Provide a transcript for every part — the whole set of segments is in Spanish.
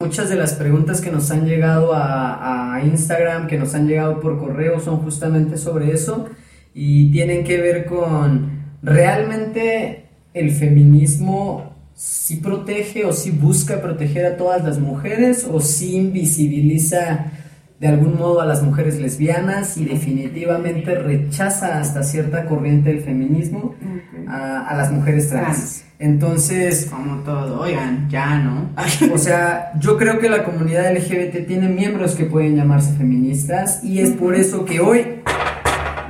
Muchas de las preguntas que nos han llegado a, Instagram, que nos han llegado por correo, son justamente sobre eso y tienen que ver con realmente el feminismo si protege o si busca proteger a todas las mujeres o si invisibiliza de algún modo a las mujeres lesbianas y definitivamente rechaza hasta cierta corriente del feminismo a, las mujeres trans. Entonces... Como todo, oigan, ya, ¿no? o sea, yo creo que la comunidad LGBT tiene miembros que pueden llamarse feministas y es por eso que hoy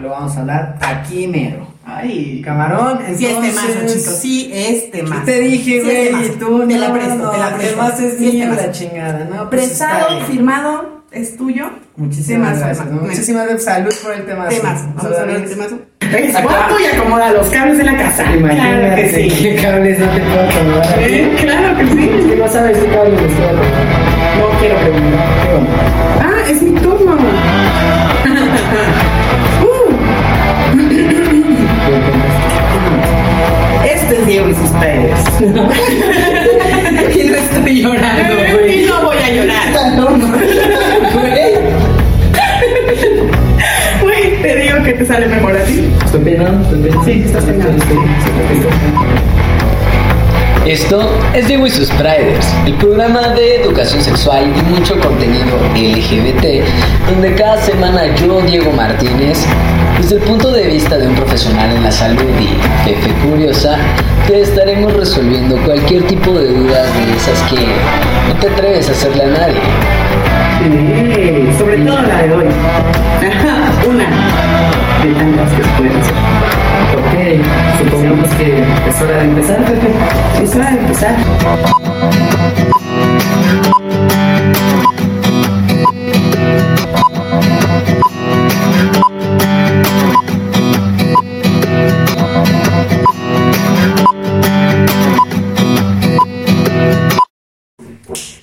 lo vamos a hablar aquí mero. Ay, camarón, entonces... Sí, este mazo, chicos, sí, este mazo. te dije, güey, y tú te la presto, te la presto. Además es sí, la chingada, ¿no? Pues Prestado, firmado es tuyo. Muchísimas gracias. Muchísimas gracias. Salud por el temazo. Temazo. Vamos a ver el temazo. Es guapo y acomoda los cables de la casa. Imagínate claro que sí. qué cables no te puedo acomodar. ¿Eh? Claro que sí. Es que no sabes qué cables les puedo No quiero preguntar. Ah, es mi turno. Este es Diego y sus padres. y no estoy llorando, güey. Y no voy a llorar. Güey, te digo que te sale mejor así. Estoy peinando, estoy peinando. Sí, estás peinando. Esto es Diego y sus Priders, el programa de educación sexual y mucho contenido LGBT, donde cada semana yo, Diego Martínez, desde el punto de vista de un profesional en la salud y jefe curiosa, te estaremos resolviendo cualquier tipo de dudas de esas que no te atreves a hacerle a nadie. Sobre todo la de hoy. Una de tantas que pueden hacer. Ok, supongamos que es hora de empezar, Es hora de empezar.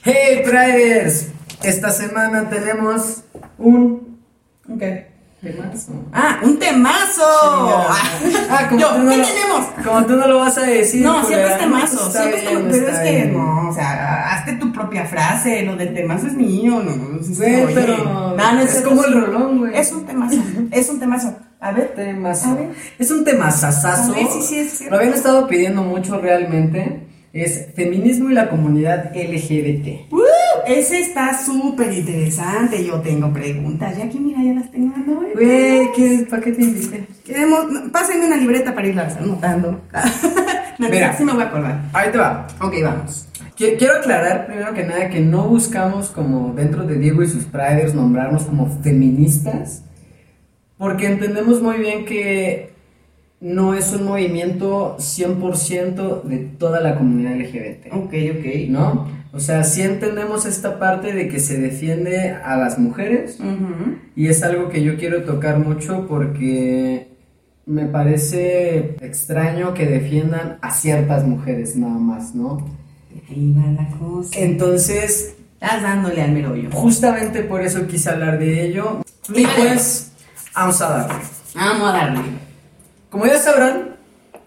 Hey Priders, esta semana tenemos un... Okay. Temazo. Ah, un temazo. Ah, como Yo, tú no ¿qué lo, tenemos? Como tú no lo vas a decir. No, siempre es temazo. pues Siempre es como- pero es que no, o sea, hazte tu propia frase. Lo del temazo es mío, no, no, pero No, no, es como el rolón, güey. Es un temazo, es un temazo. A ver, Temazo. A ver. Es un temazazazo. A ver, sí, sí, es cierto. Lo habían estado pidiendo mucho realmente. Es feminismo y la comunidad LGBT. ¡Uh! Ese está súper interesante. Yo tengo preguntas. Ya aquí, mira, ya las tengo. ¿eh? Güey, ¿qué, ¿para qué te invité? Queremos, pásenme una libreta para irlas anotando. no, Mira. sí me voy a acordar. Ahí te va. Ok, vamos. Qui- Quiero aclarar primero que nada que no buscamos como dentro de Diego y sus Priders nombrarnos como feministas, porque entendemos muy bien que no es un movimiento 100% de toda la comunidad LGBT. Ok, ok. ¿no? O sea, sí entendemos esta parte de que se defiende a las mujeres y es algo que yo quiero tocar mucho porque me parece extraño que defiendan a ciertas mujeres nada más, ¿no? Ahí va la cosa. Entonces, Estás dándole al merollo. justamente por eso quise hablar de ello y pues vamos a darle. Vamos a darle. Como ya sabrán,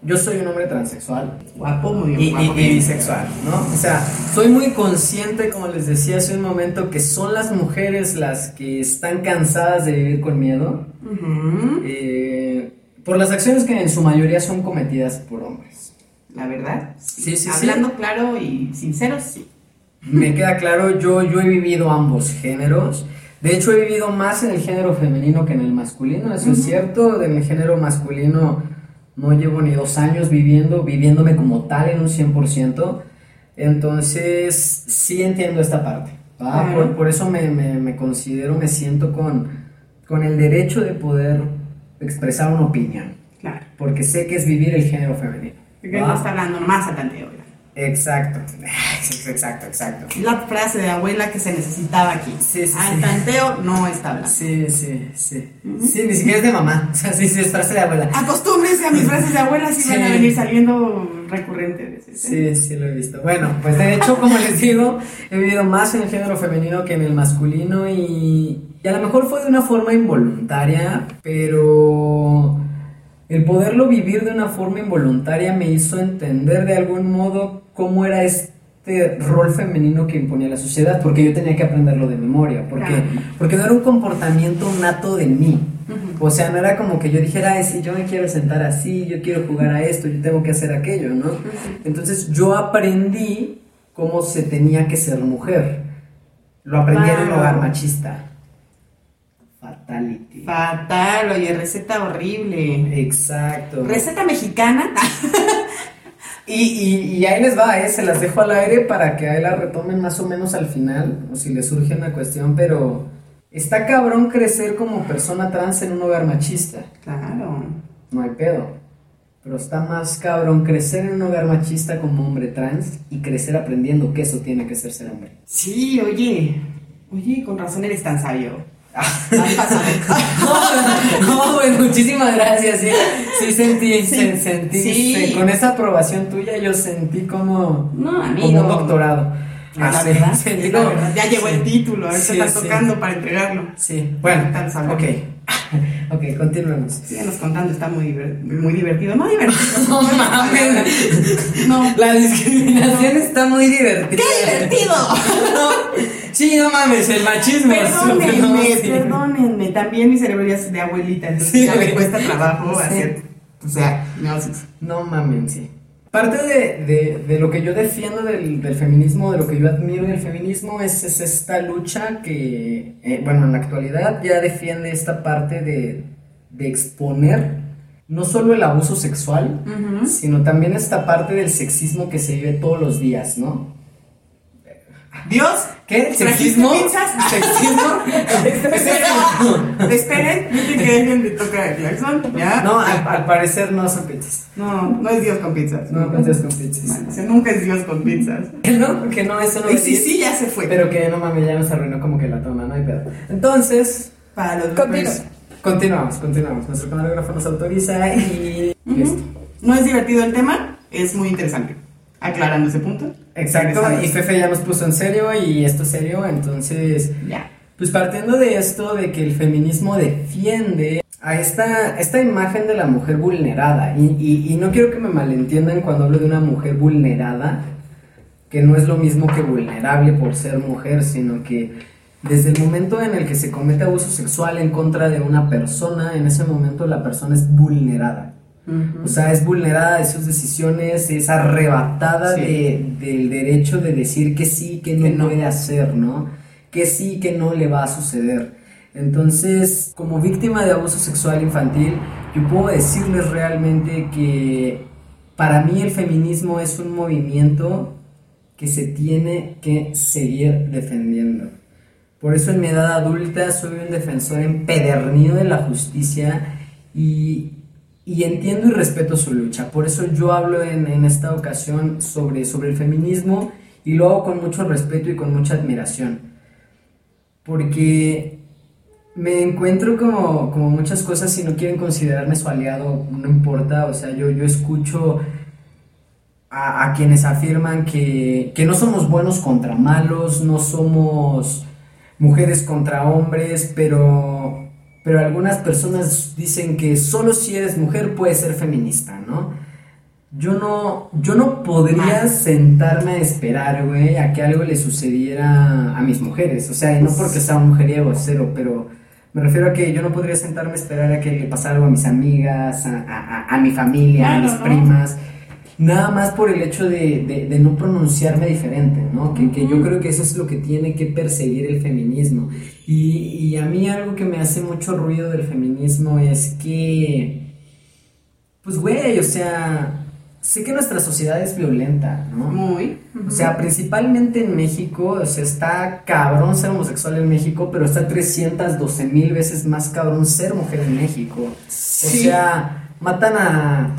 yo soy un hombre transexual. Guapo, muy bien. y, guapo. y- y bisexual, ¿no? O sea, soy muy consciente, como les decía hace un momento, que son las mujeres las que están cansadas de vivir con miedo Ujú. eh, por las acciones que en su mayoría son cometidas por hombres. La verdad. Sí, sí, sí. Hablando claro y sincero, sí. Me queda claro, yo, yo he vivido ambos géneros. De hecho, he vivido más en el género femenino que en el masculino, eso es cierto. En el género masculino no llevo ni dos años viviendo, viviéndome como tal en un 100%. Entonces, sí entiendo esta parte. Por, por eso me, me- me considero, me siento con, con el derecho de poder expresar una opinión. Claro. Porque sé que es vivir el género femenino. Porque ¿va? no está hablando más al tanteo. Exacto. Exacto, exacto. La frase de abuela que se necesitaba aquí. Sí, sí, al sí. tanteo no está hablando. Sí, sí, sí. Sí, ni siquiera es de mamá. O sea, sí, sí, es frase de abuela. Acostúmbrense a mis frases de abuela, si Sí. van a venir saliendo recurrentes. Sí, sí, lo he visto. Bueno, pues de hecho, como les digo, he vivido más en el género femenino que en el masculino y, y a lo mejor fue de una forma involuntaria, pero el poderlo vivir de una forma involuntaria me hizo entender de algún modo cómo era este rol femenino que imponía la sociedad, porque yo tenía que aprenderlo de memoria, porque, Claro. porque no era un comportamiento nato de mí. O sea, no era como que yo dijera, ay, sí, yo me quiero sentar así, yo quiero jugar a esto, yo tengo que hacer aquello, ¿no? Entonces yo aprendí cómo se tenía que ser mujer. Lo aprendí en un hogar machista. Fatality. Fatal, oye, receta horrible. Exacto. Receta mexicana. Y, y, y ahí les va, ¿eh? se las dejo al aire para que ahí la retomen más o menos al final, o si les surge una cuestión, pero está cabrón crecer como persona trans en un hogar machista, Claro. no hay pedo. Pero está más cabrón crecer en un hogar machista como hombre trans y crecer aprendiendo que eso tiene que ser ser hombre. Sí, oye. Oye, con razón eres tan sabio. Pásame. No, güey, muchísimas gracias. Sí, sí sentí, Sí, se- sentí, sí. se- con esa aprobación tuya yo sentí como, No, amigo. como un doctorado. La Ah, sí, verdad, la como- verdad, Ya llegó el título, ahorita Sí, está sí. tocando para entregarlo. Sí, bueno, Tan ok. Ok, continuemos. Síganos contando, está muy, muy divertido. No divertido. No mames. No. La discriminación está muy divertida. ¡Qué divertido! Sí, no mames, el machismo. Perdónenme, sí. perdónenme. También mi cerebro ya es de abuelita, entonces Sí, ya me cuesta trabajo Sí. hacer. O sea, no, sí. No mames, sí. Parte de, de- de lo que yo defiendo del, del feminismo, de lo que yo admiro del feminismo, es, es esta lucha que, eh, bueno, en la actualidad ya defiende esta parte de, de exponer no solo el abuso sexual, sino también esta parte del sexismo que se vive todos los días, ¿no? Dios, ¿Qué? ¿trajiste ¿Sexismo? pizzas? Esperen, esperen, dicen que dejen de tocar el claxon, ¿ya? No, al, al parecer no son pizzas. No, no es Dios con pizzas. No pizzas con pizzas. Nunca es Dios con pizzas. No, que no, eso no Y es sí, sí, ya se fue. Pero que no mames, ya nos arruinó como que la toma, no hay pedo. Entonces, Para los bloopers. continuamos, continuamos. Nuestro camarógrafo nos autoriza y Ujú. listo. No es divertido el tema, es muy interesante. Aclarando ese punto. Exacto, y Fefe ya nos puso en serio y esto es serio, entonces, Ya. pues partiendo de esto, de que el feminismo defiende a esta, esta imagen de la mujer vulnerada, y, y- y no quiero que me malentiendan cuando hablo de una mujer vulnerada, que no es lo mismo que vulnerable por ser mujer, sino que desde el momento en el que se comete abuso sexual en contra de una persona, en ese momento la persona es vulnerada. O sea, es vulnerada de sus decisiones, es arrebatada Sí. de- del derecho de decir que sí, que no, Que no. puede hacer, ¿no? Que sí, que no le va a suceder. Entonces, como víctima de abuso sexual infantil, yo puedo decirles realmente que para mí el feminismo es un movimiento que se tiene que seguir defendiendo. Por eso en mi edad adulta soy un defensor empedernido de la justicia y, y entiendo y respeto su lucha. Por eso yo hablo en, esta ocasión sobre, sobre el feminismo y lo hago con mucho respeto y con mucha admiración. Porque me encuentro como, como muchas cosas si no quieren considerarme su aliado, no importa, o sea, yo, yo escucho a, a quienes afirman que, que no somos buenos contra malos, no somos mujeres contra hombres, pero, pero algunas personas dicen que solo si eres mujer puedes ser feminista, ¿no? Yo no, yo no podría sentarme a esperar, güey, a que algo le sucediera a mis mujeres. O sea, y no porque sea un mujeriego, cero, pero me refiero a que yo no podría sentarme a esperar a que le pasara algo a mis amigas, a, a- a- a mi familia, a mis ¿no? primas. Nada más por el hecho de, de- de no pronunciarme diferente, ¿no? Que, que yo creo que eso es lo que tiene que perseguir el feminismo. Y, y a mí algo que me hace mucho ruido del feminismo es que, pues, güey, o sea, sé que nuestra sociedad es violenta, ¿no? Muy. O sea, principalmente en México, o sea, está cabrón ser homosexual en México, pero está 312 mil veces más cabrón ser mujer en México. O Sí. sea, matan a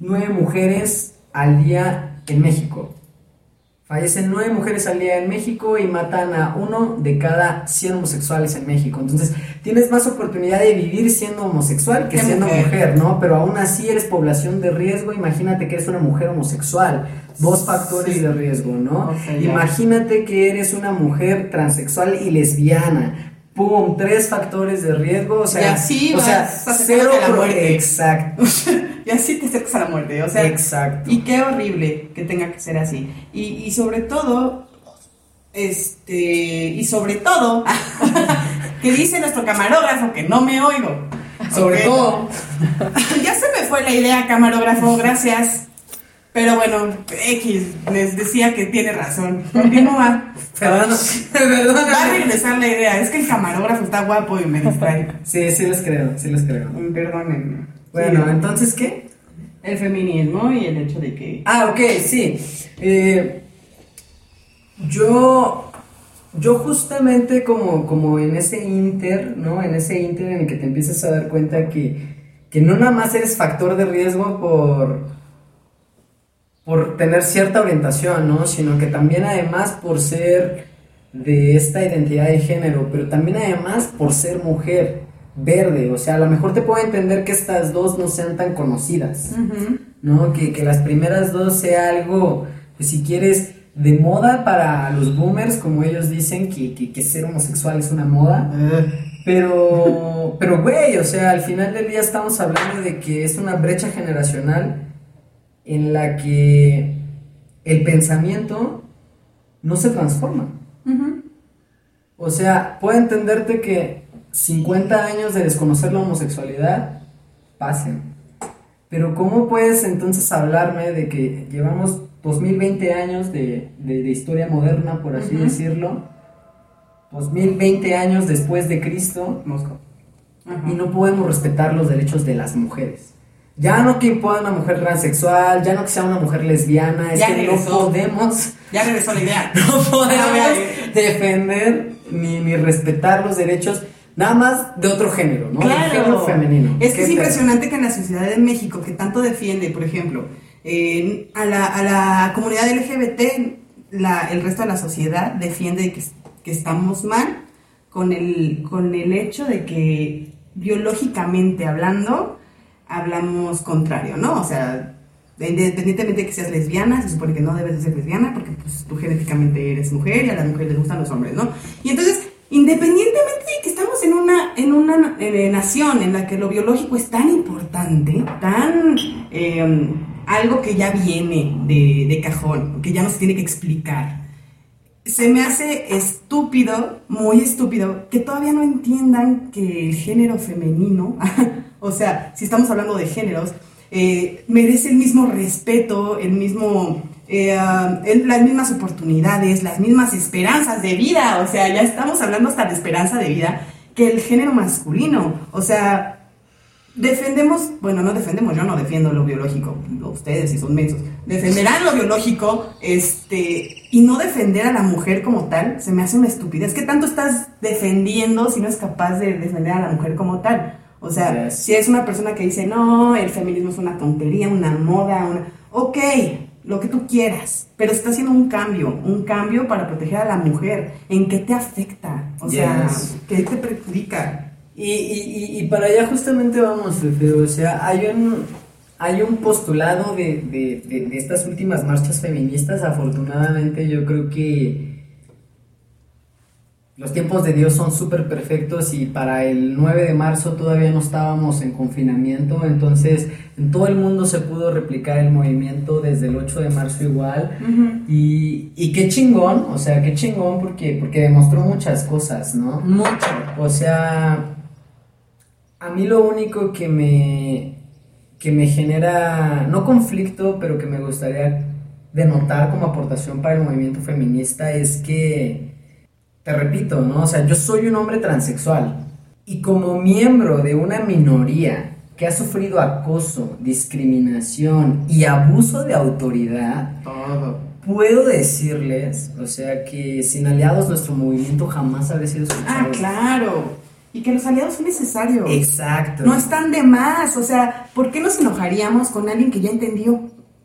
nueve mujeres al día en México. Fallecen nueve mujeres al día en México y matan a uno de cada 100 homosexuales en México. Entonces, tienes más oportunidad de vivir siendo homosexual que siendo mujer. mujer, ¿no? Pero aún así eres población de riesgo. Imagínate que eres una mujer homosexual. Dos factores Sí. de riesgo, ¿no? Imagínate que eres una mujer transexual y lesbiana. Pum, tres factores de riesgo, o sea, Y así o vas sea, cero a la pro- muerte. Exacto, y así te acercas a la muerte, o sea, exacto. y qué horrible que tenga que ser así. Y, y sobre todo, este, y sobre todo, que dice nuestro camarógrafo que no me oigo. Sobre todo, ya se me fue la idea, camarógrafo, gracias. Pero bueno, X les decía que tiene razón. Continúa. perdón, Va a perdón. regresar la idea. Es que el camarógrafo está guapo y me distrae. Sí, sí les creo, sí les creo. Perdónenme. Bueno, Sí. entonces, ¿qué? El feminismo y el hecho de que. Ah, ok, sí. Eh, yo, yo justamente como, como en ese inter, ¿no? En ese inter en el que te empiezas a dar cuenta que, que no nada más eres factor de riesgo por, por tener cierta orientación, ¿no? Sino que también además por ser de esta identidad de género, pero también además por ser mujer verde, o sea, a lo mejor te puedo entender que estas dos no sean tan conocidas. ¿no? Que, que las primeras dos sea algo, pues, si quieres, de moda para los boomers, como ellos dicen, que, que, que ser homosexual es una moda. Pero, pero, güey, o sea, al final del día estamos hablando de que es una brecha generacional en la que el pensamiento no se transforma. O sea, puedo entenderte que 50 años de desconocer la homosexualidad pasen. Pero ¿cómo puedes entonces hablarme de que llevamos 2020 años de, de- de historia moderna, por así decirlo? 2020 años después de Cristo y no podemos respetar los derechos de las mujeres. Ya no que pueda una mujer transexual, ya no que sea una mujer lesbiana, es Ya que regresó. no podemos Ya regresó la idea. no podemos defender ni, ni respetar los derechos nada más de otro género, ¿no? Claro. género femenino. Es que ¿Qué es impresionante que en la Sociedad de México, que tanto defiende, por ejemplo, eh, a, la, a la comunidad LGBT, la- el resto de la sociedad defiende que, que estamos mal con el, con el hecho de que biológicamente hablando, hablamos contrario, ¿no? O sea, independientemente de que seas lesbiana, se supone que no debes de ser lesbiana porque pues, tú genéticamente eres mujer y a las mujeres les gustan los hombres, ¿no? Y entonces, independientemente de que estamos en una, en una nación en la que lo biológico es tan importante, tan eh, algo que ya viene de, de cajón, que ya no se tiene que explicar, se me hace estúpido, muy estúpido, que todavía no entiendan que el género femenino, o sea, si estamos hablando de géneros, eh, merece el mismo respeto, el mismo, eh, ah, las mismas oportunidades, las mismas esperanzas de vida, o sea, ya estamos hablando hasta de esperanza de vida, que el género masculino, o sea, defendemos, bueno, no defendemos, yo no defiendo lo biológico, ustedes si son mensos, defenderán lo biológico, este, y no defender a la mujer como tal, se me hace una estupidez. ¿Qué tanto estás defendiendo si no es capaz de defender a la mujer como tal? O sea, Yes. si es una persona que dice, no, el feminismo es una tontería, una moda, una... Ok, lo que tú quieras, pero está haciendo un cambio, un cambio para proteger a la mujer. ¿En qué te afecta? O sea. ¿qué te perjudica? Y, y, y, para allá justamente vamos, Fefe, o sea, hay un, hay un postulado de, de, de, de estas últimas marchas feministas, afortunadamente yo creo que los tiempos de Dios son súper perfectos y para el 9 de marzo todavía no estábamos en confinamiento, entonces en todo el mundo se pudo replicar el movimiento desde el 8 de marzo igual. Y, y qué chingón, o sea, qué chingón porque, porque demostró muchas cosas, ¿no? Mucho. O sea, a mí lo único que me, que me genera, no conflicto, pero que me gustaría denotar como aportación para el movimiento feminista es que, te repito, ¿no? O sea, yo soy un hombre transexual y como miembro de una minoría que ha sufrido acoso, discriminación y abuso de autoridad, Todo. puedo decirles, o sea, que sin aliados nuestro movimiento jamás habría sido escuchado. Ah, claro. Y que los aliados son necesarios. Exacto. No están de más. O sea, ¿por qué nos enojaríamos con alguien que ya entendió?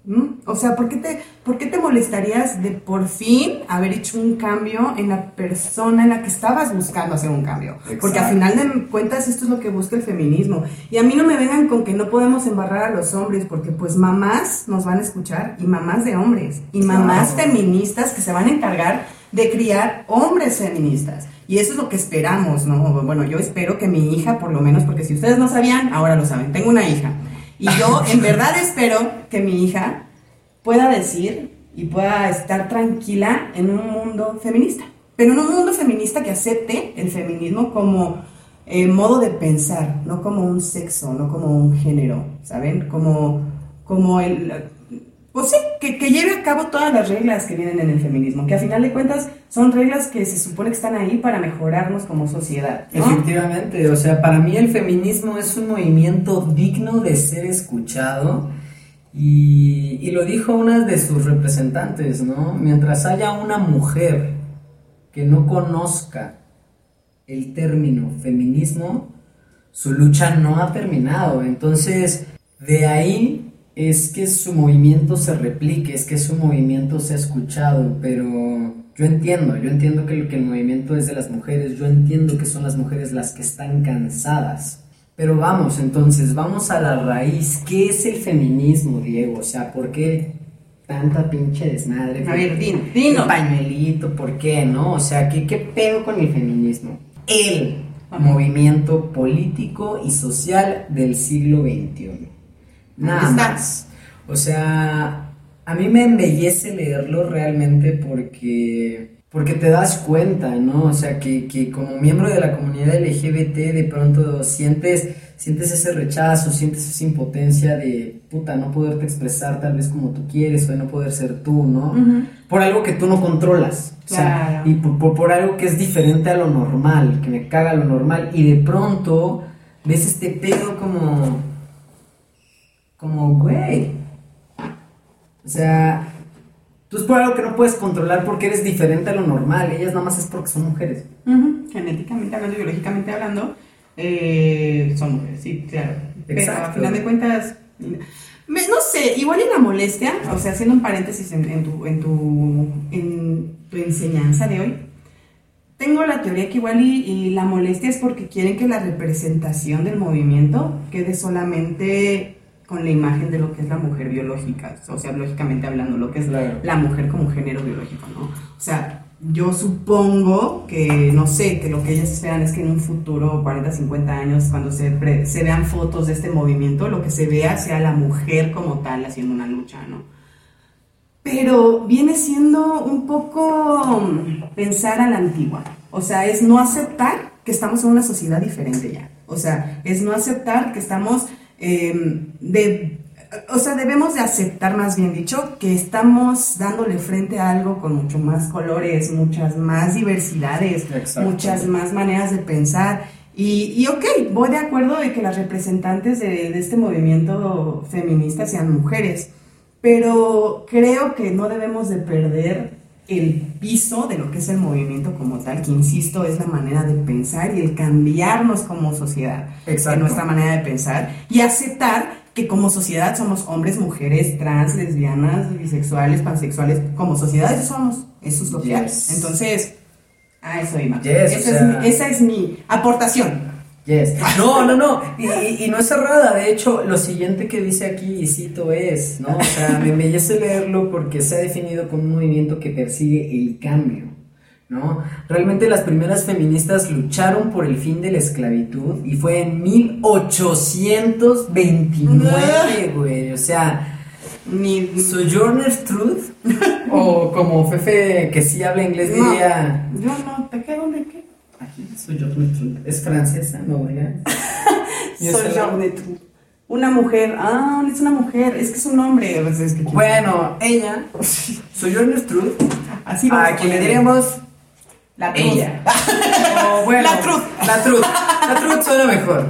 ¿Mm? O sea, ¿por qué, te, ¿por qué te molestarías de por fin haber hecho un cambio en la persona en la que estabas buscando hacer un cambio? Porque al final de cuentas esto es lo que busca el feminismo. Y a mí no me vengan con que no podemos embarrar a los hombres, porque pues mamás nos van a escuchar y mamás de hombres y mamás Claro. feministas que se van a encargar de criar hombres feministas. Y eso es lo que esperamos, ¿no? Bueno, yo espero que mi hija, por lo menos, porque si ustedes no sabían, ahora lo saben, tengo una hija. Y yo en verdad espero que mi hija pueda decir y pueda estar tranquila en un mundo feminista. Pero en un mundo feminista que acepte el feminismo como eh, modo de pensar, no como un sexo, no como un género, ¿saben? Como, como el... Pues sí, que, que lleve a cabo todas las reglas que vienen en el feminismo, que a final de cuentas son reglas que se supone que están ahí para mejorarnos como sociedad. ¿no? Efectivamente, o sea, para mí el feminismo es un movimiento digno de ser escuchado y, y lo dijo una de sus representantes, ¿no? Mientras haya una mujer que no conozca el término feminismo, su lucha no ha terminado. Entonces, de ahí es que su movimiento se replique, es que su movimiento sea escuchado, pero yo entiendo, yo entiendo que, que el movimiento es de las mujeres, yo entiendo que son las mujeres las que están cansadas. Pero vamos, entonces, vamos a la raíz. ¿Qué es el feminismo, Diego? O sea, ¿por qué tanta pinche desmadre? A ver, din- dino. El pañuelito, ¿por qué, no? O sea, ¿qué, qué pedo con el feminismo? El Ajá. movimiento político y social del siglo XXI. Nada más. O sea, a mí me embellece leerlo realmente porque, porque te das cuenta, ¿no? O sea, que, que como miembro de la comunidad LGBT de pronto sientes, sientes ese rechazo, sientes esa impotencia de, puta, no poderte expresar tal vez como tú quieres o de no poder ser tú, ¿no? Por algo que tú no controlas. O sea, Claro. y por, por- por algo que es diferente a lo normal, que me caga lo normal. Y de pronto ves este pedo como como, güey. O sea, tú es por algo que no puedes controlar porque eres diferente a lo normal. Ellas nada más es porque son mujeres. Genéticamente hablando, biológicamente hablando, eh, son mujeres, sí, claro. Pero a Exacto. final de cuentas, me- no sé, igual en la molestia, o sea, haciendo un paréntesis en, en tu, en, tu, en tu enseñanza de hoy, tengo la teoría que igual y, y la molestia es porque quieren que la representación del movimiento quede solamente con la imagen de lo que es la mujer biológica, o sea, lógicamente hablando, lo que es Claro. la mujer como género biológico, ¿no? O sea, yo supongo que, no sé, que lo que ellas esperan es que en un futuro, 40, 50 años, cuando se, pre- se vean fotos de este movimiento, lo que se vea sea la mujer como tal haciendo una lucha, ¿no? Pero viene siendo un poco mm, pensar a la antigua. O sea, es no aceptar que estamos en una sociedad diferente ya. O sea, es no aceptar que estamos eh, de... O sea, debemos de aceptar, más bien dicho, que estamos dándole frente a algo con mucho más colores, muchas más diversidades, Exacto. muchas más maneras de pensar. Y, y ok, voy de acuerdo de que las representantes de, de este movimiento feminista sean mujeres, pero creo que no debemos de perder el piso de lo que es el movimiento como tal, que insisto es la manera de pensar y el cambiarnos como sociedad, Exacto. en nuestra manera de pensar y aceptar que como sociedad somos hombres, mujeres, trans, lesbianas, bisexuales, pansexuales, como sociedad eso somos, eso es lo que hay. Yes. Entonces, a eso iba. Yes, esa, o es sea- mi, esa es mi aportación. Yes. No, no, no. Y, y- y no es cerrada. De hecho, lo siguiente que dice aquí, y cito, es, ¿no? O sea, me embellece leerlo porque se ha definido como un movimiento que persigue el cambio, ¿no? Realmente las primeras feministas lucharon por el fin de la esclavitud y fue en 1829, güey. O sea, Ni, Sojourner Truth, o como Fefe que sí habla inglés No. diría... yo no, ¿te quedo Sojourner Truth. Es francesa, ¿no? ¿verdad? Soy. Una mujer, ah, es una mujer, es que es un hombre. pues, es que- Bueno, ella, Sojourner Truth, así vamos a quien le diríamos la Truth. ella. O bueno, La Truth. La Truth. La Truth suena mejor.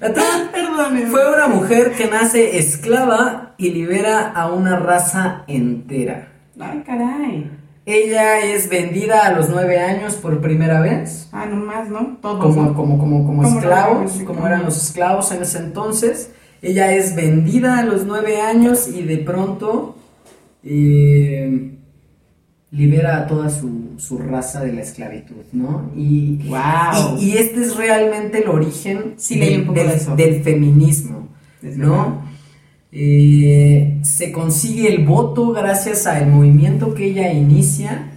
La Truth Perdóneme. fue una mujer que nace esclava y libera a una raza entera. Ay, caray. Ella es vendida a los nueve años por primera vez. Ah, nomás, ¿no? Todos. como, ¿no? como, como, como Como esclavos, como eran los esclavos en ese entonces. Ella es vendida a los nueve años y de pronto eh, libera a toda su, su raza de la esclavitud, ¿no? Y, Guau. y, y este es realmente el origen Sí, del- del, feminismo. ¿no? Eh, se consigue el voto gracias al movimiento que ella inicia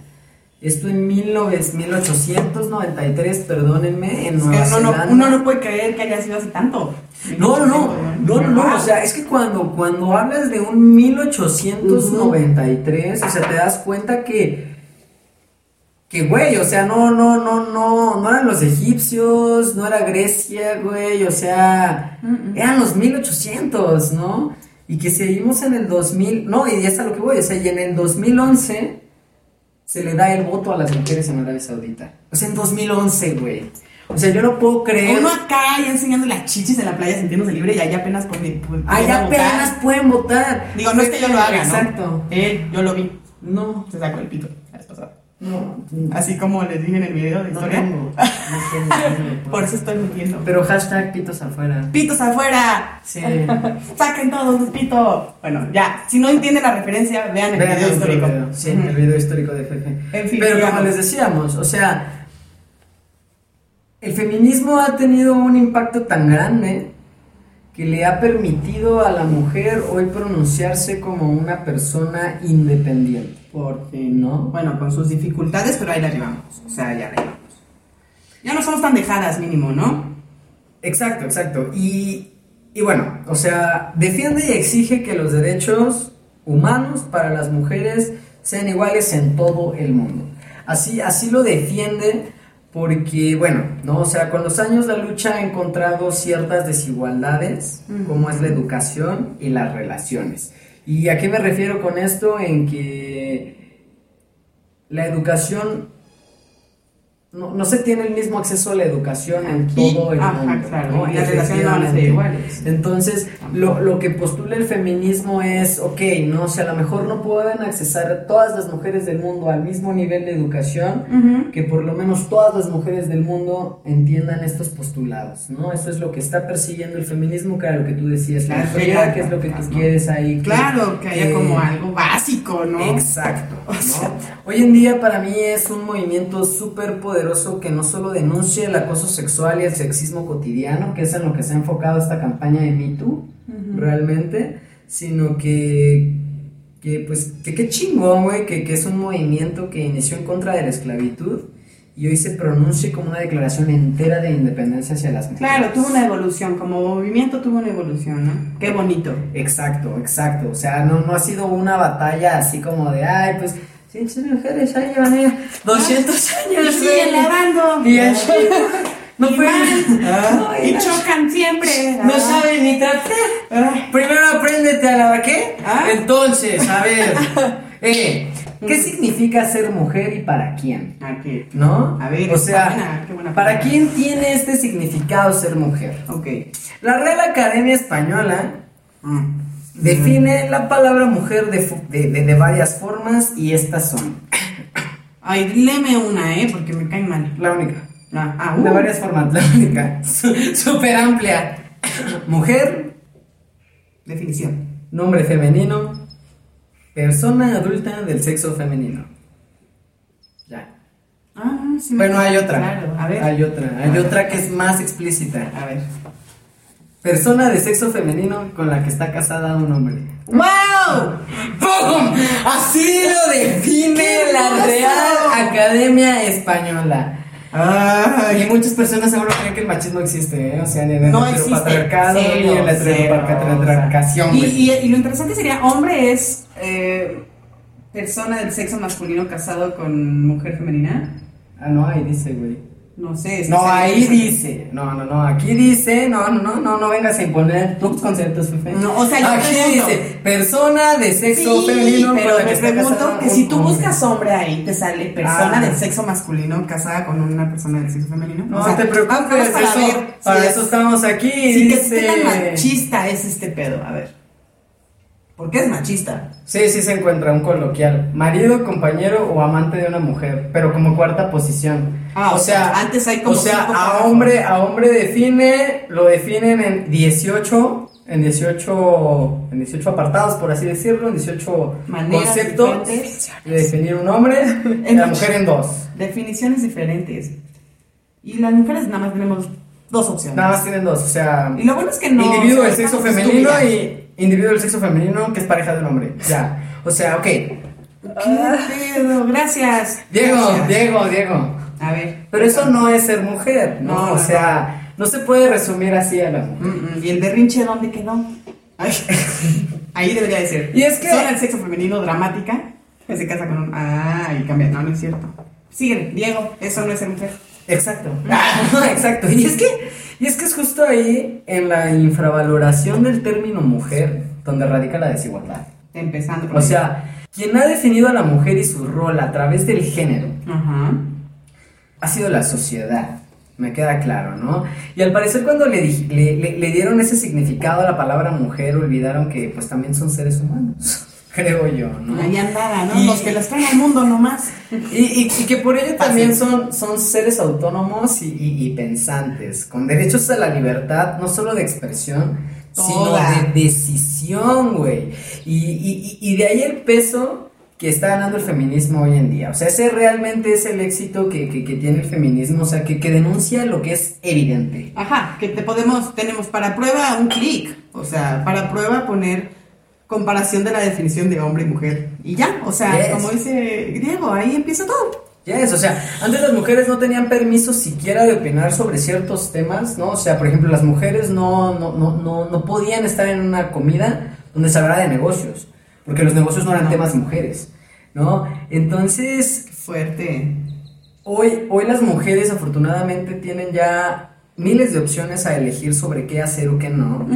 Esto en 19 1893, perdónenme, en Nueva no, Zelanda. uno no puede creer que haya sido hace tanto. No, no, no, no, no, o sea, es que cuando, cuando hablas de un 1893, o sea, te das cuenta que, que, güey, o sea, no, no, no, no, no eran los egipcios, no era Grecia, güey, o sea, eran los 1800, ¿no? Y que seguimos en el 2000, no, y ya está lo que voy, o sea, y en el 2011 se le da el voto a las mujeres en Arabia Saudita. O sea, en 2011, güey. O sea, yo no puedo creer... Uno acá ya enseñando las chichis en la playa sintiéndose libre y allá apenas Ahí pudiendo votar. apenas pueden votar. Digo, no es que yo lo haga, ¿no? Exacto. Él, yo lo vi. No, Se sacó el pito la vez pasada. No. Así como les dije en el video de historia. No tengo, no tengo. Por eso estoy mintiendo. Pero hashtag pitos afuera. ¡Pitos afuera! Sí. ¡Saquen todos los pitos! Bueno, ya, si no entienden la referencia, vean el Vean video histórico. video, Sí, el video histórico de Fefe. En fin, Pero como les decíamos, o sea, el feminismo ha tenido un impacto tan grande que le ha permitido a la mujer hoy pronunciarse como una persona independiente. Por fin, ¿no? Bueno, con sus dificultades, pero ahí la llevamos. O sea, ya la llevamos. Ya no somos tan dejadas, mínimo, ¿no? Exacto, exacto. Y, y bueno, o sea, defiende y exige que los derechos humanos para las mujeres sean iguales en todo el mundo. Así, así lo defiende porque, bueno, ¿no? O sea, con los años la lucha ha encontrado ciertas desigualdades, como es la educación y las relaciones. ¿Y a qué me refiero con esto? En que la educación no, no se tiene el mismo acceso a la educación en Aquí, todo el ajá, mundo. claro, ¿no? y las relaciones iguales. Entonces, lo, lo que postula el feminismo es, ok, no, o sea, a lo mejor no pueden accesar todas las mujeres del mundo al mismo nivel de educación, que por lo menos todas las mujeres del mundo entiendan estos postulados, ¿no? Eso es lo que está persiguiendo el feminismo, que era lo que tú decías, la autoridad, reglas, que es lo que tú ¿no? quieres ahí. que- Claro, que haya como algo básico, ¿no? Exacto. O sea- Hoy en día para mí es un movimiento súper poderoso que no solo denuncia el acoso sexual y el sexismo cotidiano, que es en lo que se ha enfocado esta campaña de Me Too, realmente, sino que, que pues, que qué chingón, güey, que, que es un movimiento que inició en contra de la esclavitud y hoy se pronuncia como una declaración entera de independencia hacia las mujeres. Claro, tuvo una evolución, como movimiento tuvo una evolución, ¿no? Qué bonito. Exacto, exacto. O sea, no, no ha sido una batalla así como de, ay, pues, sí, mujeres, ya llevan ya 200 años. Y siguen güey". lavando. Y así, no Y fue. van, Ay, y chocan siempre. No Ah. saben ni tratar. Ah. Primero apréndete a lavar, ¿qué? Ah. Entonces, a ver, eh, ¿qué significa ser mujer y para quién? Ah, ¿qué? ¿No? A ver, o sea, buena, qué buena ¿para quién tiene este significado ser mujer? Ok. La Real Academia Española Mm. Define la palabra mujer de, de- de- de varias formas y estas son. Ay, léeme una, ¿eh? Porque me cae mal. La única. Ah, ah, De uh. varias formas, la única. Súper amplia. Mujer, Definición. nombre femenino, persona adulta del sexo femenino. Ya. Ah, sí me- Bueno, hay otra. Claro, a ver. Hay otra. Hay otra que es más explícita. A ver. Persona de sexo femenino con la que está casada un hombre. ¡Wow! ¡Pum! Así lo define ¡Qué la! Real Academia Española. Y Ay, muchas personas seguro creen que el machismo existe, ¿eh? O sea, ni en el no existe. heteropatriarcado ni en la heteropatriarcación, o sea. y, y, y lo interesante sería, hombre es eh, persona del sexo masculino casado con mujer femenina. Ah, no, ahí dice, güey. No sé. que No, ahí dice. No, no, no, aquí dice. No, no, no, no, no vengas a imponer tus conceptos, Fefe. No, o sea, yo Aquí pregunto. dice, persona de sexo Sí, femenino pero me que pregunto que si tú hombre. buscas hombre ahí, te sale persona Ah. del sexo masculino casada con una persona del sexo femenino. No O sea, te preocupes, para eso- ver para eso es- estamos aquí. Sí, ¿qué, dice... qué tan machista es este pedo? A ver. ¿Por qué es machista? Sí, sí se encuentra un coloquial. Marido, compañero o amante de una mujer, pero como cuarta posición. Ah, o sea, antes hay como O sea, a hombre, a hombre define, lo definen en 18, en 18, en 18 apartados, por así decirlo, en 18 Maneras conceptos diferentes. de definir un hombre y la mujer en dos. Definiciones diferentes. Y las mujeres nada más tenemos dos opciones. Nada más tienen dos, o sea, Y lo bueno es que no. individuo del sexo femenino y individuo del sexo femenino que es pareja de un hombre. Ya. O sea, ok. ¿Qué pedo? Gracias. Diego, Gracias. Diego, Diego. A ver. Pero eso no es ser mujer, ¿no? No, o no, sea, no se puede resumir así a la mujer. Mm, mm, ¿Y el berrinche dónde quedó? Ay, ahí debería de ser. Y es que- Son el sexo femenino dramática. que Se casa con un. Ah, y cambia. No, no es cierto. Sigue, Diego, eso no es ser mujer. Exacto. Exacto. Y es que, y es que es justo ahí en la infravaloración del término mujer donde radica la desigualdad. Empezando con O sea, quien ha definido a la mujer y su rol a través del género Ajá. ha sido la sociedad. Me queda claro, ¿no? Y al parecer cuando le, le, le- le dieron ese significado a la palabra mujer, olvidaron que pues también son seres humanos, creo yo, ¿no? Ahí andaba, ¿no? Y- Los que las traen al mundo nomás. Y, y- y que por ello también son, son seres autónomos y, pensantes, con derechos a la libertad, no solo de expresión, sino de decisión, güey. Y, y- y- y de ahí el peso que está ganando el feminismo hoy en día. O sea, ese realmente es el éxito que, que- que tiene el feminismo, o sea, que, que denuncia lo que es evidente. Ajá, que te podemos, tenemos para prueba un clic. O sea, para prueba poner comparación de la definición de hombre y mujer. Y ya, o sea, Yes. como dice Diego, ahí empieza todo. Ya es, o sea, antes las mujeres no tenían permiso siquiera de opinar sobre ciertos temas, ¿no? O sea, por ejemplo, las mujeres no, no, no, no, no podían estar en una comida donde se hablara de negocios, porque los negocios no eran No. temas de mujeres, ¿no? Entonces, Fuerte. hoy, hoy las mujeres afortunadamente tienen ya miles de opciones a elegir sobre qué hacer o qué no,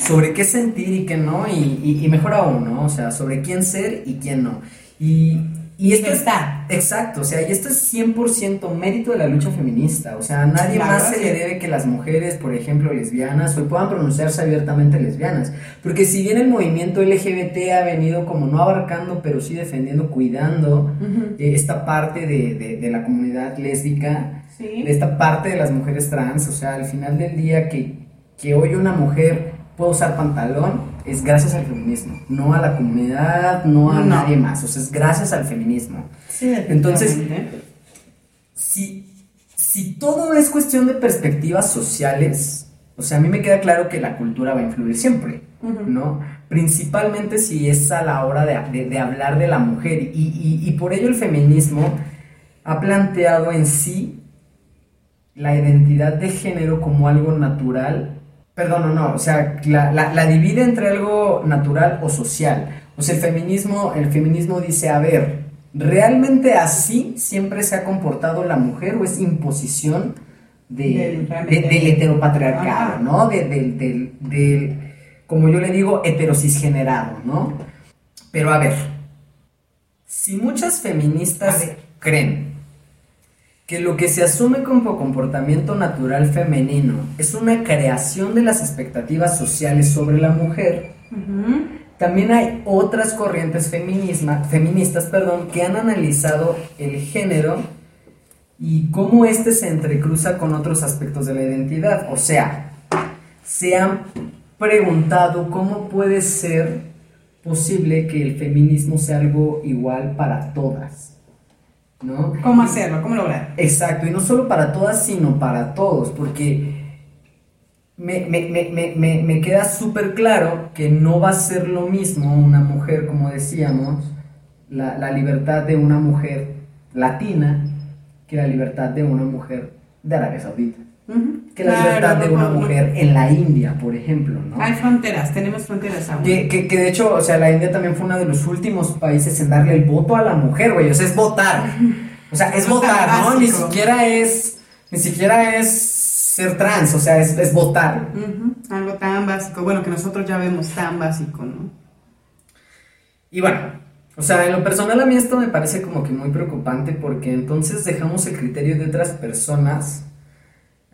sobre qué sentir y qué no, y, y- y mejor aún, ¿no? O sea, sobre quién ser y quién no. Y, y esto es... Libertad. Exacto, o sea, y esto es 100% mérito de la lucha feminista, o sea, a nadie más se sí. le debe que las mujeres, por ejemplo, lesbianas, hoy puedan pronunciarse abiertamente lesbianas, porque si bien el movimiento LGBT ha venido como no abarcando, pero sí defendiendo, cuidando eh, esta parte de, de- de la comunidad lésbica, Sí. de esta parte de las mujeres trans, o sea, al final del día que, que hoy una mujer puede usar pantalón es gracias al feminismo, no a la comunidad, no a No. nadie más, o sea, es gracias al feminismo. Sí, Entonces-. Si, si todo es cuestión de perspectivas sociales, o sea, a mí me queda claro que la cultura va a influir siempre, ¿no? Principalmente si es a la hora de, de- de hablar de la mujer. Y, y- y por ello el feminismo ha planteado en sí la identidad de género como algo natural. Perdón, no, no, o sea, la, la- la divide entre algo natural o social. O sea, el feminismo, el feminismo dice, a ver, ¿realmente así siempre se ha comportado la mujer o es imposición de, Del- de- del heteropatriarcado, Ajá. ¿no? De- del, del- del, como yo le digo, heterocisgenerado, ¿no? Pero a ver, si muchas feministas ver. creen que lo que se asume como comportamiento natural femenino es una creación de las expectativas sociales sobre la mujer, también hay otras corrientes feminisma- feministas perdón, que han analizado el género y cómo éste se entrecruza con otros aspectos de la identidad. O sea, se han preguntado cómo puede ser posible que el feminismo sea algo igual para todas. ¿No? ¿Cómo hacerlo? ¿Cómo lograr? Exacto, y no solo para todas, sino para todos, porque me, me- me- me- me- me queda súper claro que no va a ser lo mismo una mujer, como decíamos, la, la libertad de una mujer latina que la libertad de una mujer de Arabia Saudita, Que la Claro, libertad de una mujer en la India, por ejemplo, ¿no? Hay fronteras, tenemos fronteras aún. Que, que- que de hecho, o sea, la India también fue uno de los últimos países en darle el voto a la mujer, güey. O sea, es votar. O sea, es votar, ¿no? Ni siquiera es. Ni siquiera es ser trans, o sea, es, es votar. Algo tan básico, bueno, que nosotros ya vemos tan básico, ¿no? Y bueno, o sea, en lo personal a mí esto me parece como que muy preocupante porque entonces dejamos el criterio de otras personas.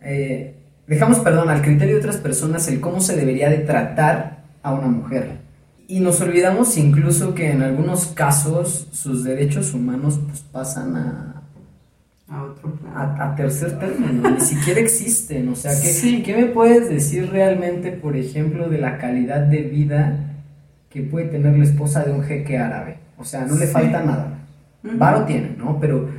Eh, dejamos, perdón, al criterio de otras personas el cómo se debería de tratar a una mujer. Y nos olvidamos incluso que en algunos casos sus derechos humanos pues pasan a, A otro plano. a, a tercer término, ni siquiera existen. O sea, ¿qué, Sí. ¿qué me puedes decir realmente, por ejemplo, de la calidad de vida que puede tener la esposa de un jeque árabe? O sea, no le Sí. falta nada. Varo tiene, ¿no? Pero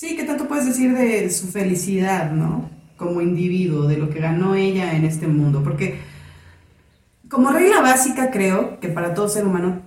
Sí, ¿qué tanto puedes decir de su felicidad, no? Como individuo, de lo que ganó ella en este mundo. Porque, como regla básica, creo que para todo ser humano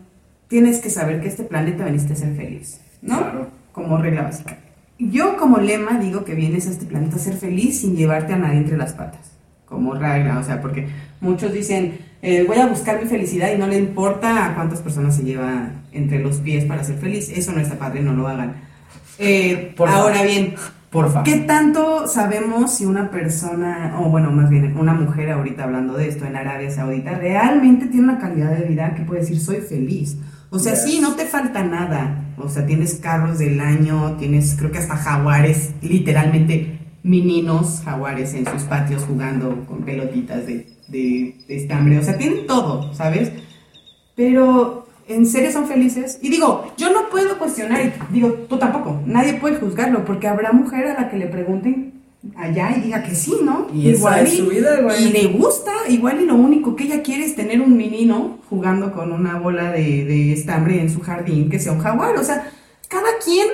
tienes que saber que este planeta veniste a ser feliz, ¿no? Claro. Como regla básica. Yo como lema digo que vienes a este planeta a ser feliz sin llevarte a nadie entre las patas, como regla, o sea, porque muchos dicen, eh, voy a buscar mi felicidad y no le importa a cuántas personas se lleva entre los pies para ser feliz, eso no está padre, no lo hagan. Eh, Por ahora favor. bien, Porfa. ¿Qué tanto sabemos si una persona, o bueno, más bien una mujer ahorita hablando de esto en Arabia Saudita, realmente tiene una calidad de vida que puede decir soy feliz? O sea, Yes. sí, no te falta nada. O sea, tienes carros del año, tienes creo que hasta jaguares, literalmente meninos jaguares en sus patios jugando con pelotitas de, de, de estambre. O sea, tienen todo, ¿sabes? Pero, ¿en serio son felices? Y digo, yo no puedo cuestionar, y digo, tú tampoco, nadie puede juzgarlo, porque habrá mujer a la que le pregunten allá y diga que sí, ¿no? Y esa es su vida, güey. Y le gusta, igual y lo único que ella quiere es tener un menino jugando con una bola de, de estambre en su jardín que sea un jaguar. O sea, cada quien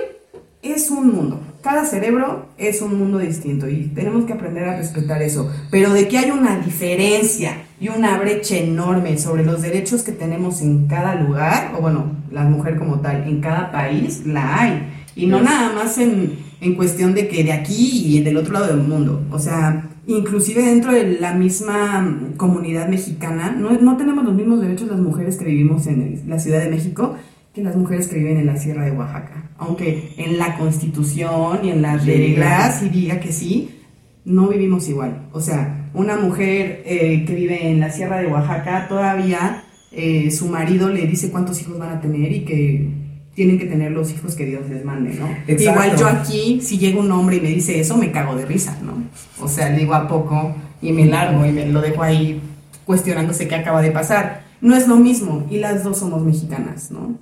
es un mundo. Cada cerebro es un mundo distinto y tenemos que aprender a respetar eso. Pero de que hay una diferencia y una brecha enorme sobre los derechos que tenemos en cada lugar, o bueno, la mujer como tal, en cada país, la hay. Y no nada más en, en cuestión de que de aquí y del otro lado del mundo. O sea, inclusive dentro de la misma comunidad mexicana, no, no tenemos los mismos derechos las mujeres que vivimos en el- la Ciudad de México que las mujeres que viven en la Sierra de Oaxaca. Aunque en la constitución y en las reglas y diga que sí, no vivimos igual. O sea, una mujer eh, que vive en la Sierra de Oaxaca todavía eh, su marido le dice cuántos hijos van a tener y que tienen que tener los hijos que Dios les mande, ¿no? Exacto. Igual yo aquí, si llega un hombre y me dice eso, me cago de risa, ¿no? O sea, le digo a poco y me largo y me lo dejo ahí cuestionándose qué acaba de pasar. No es lo mismo y las dos somos mexicanas, ¿no?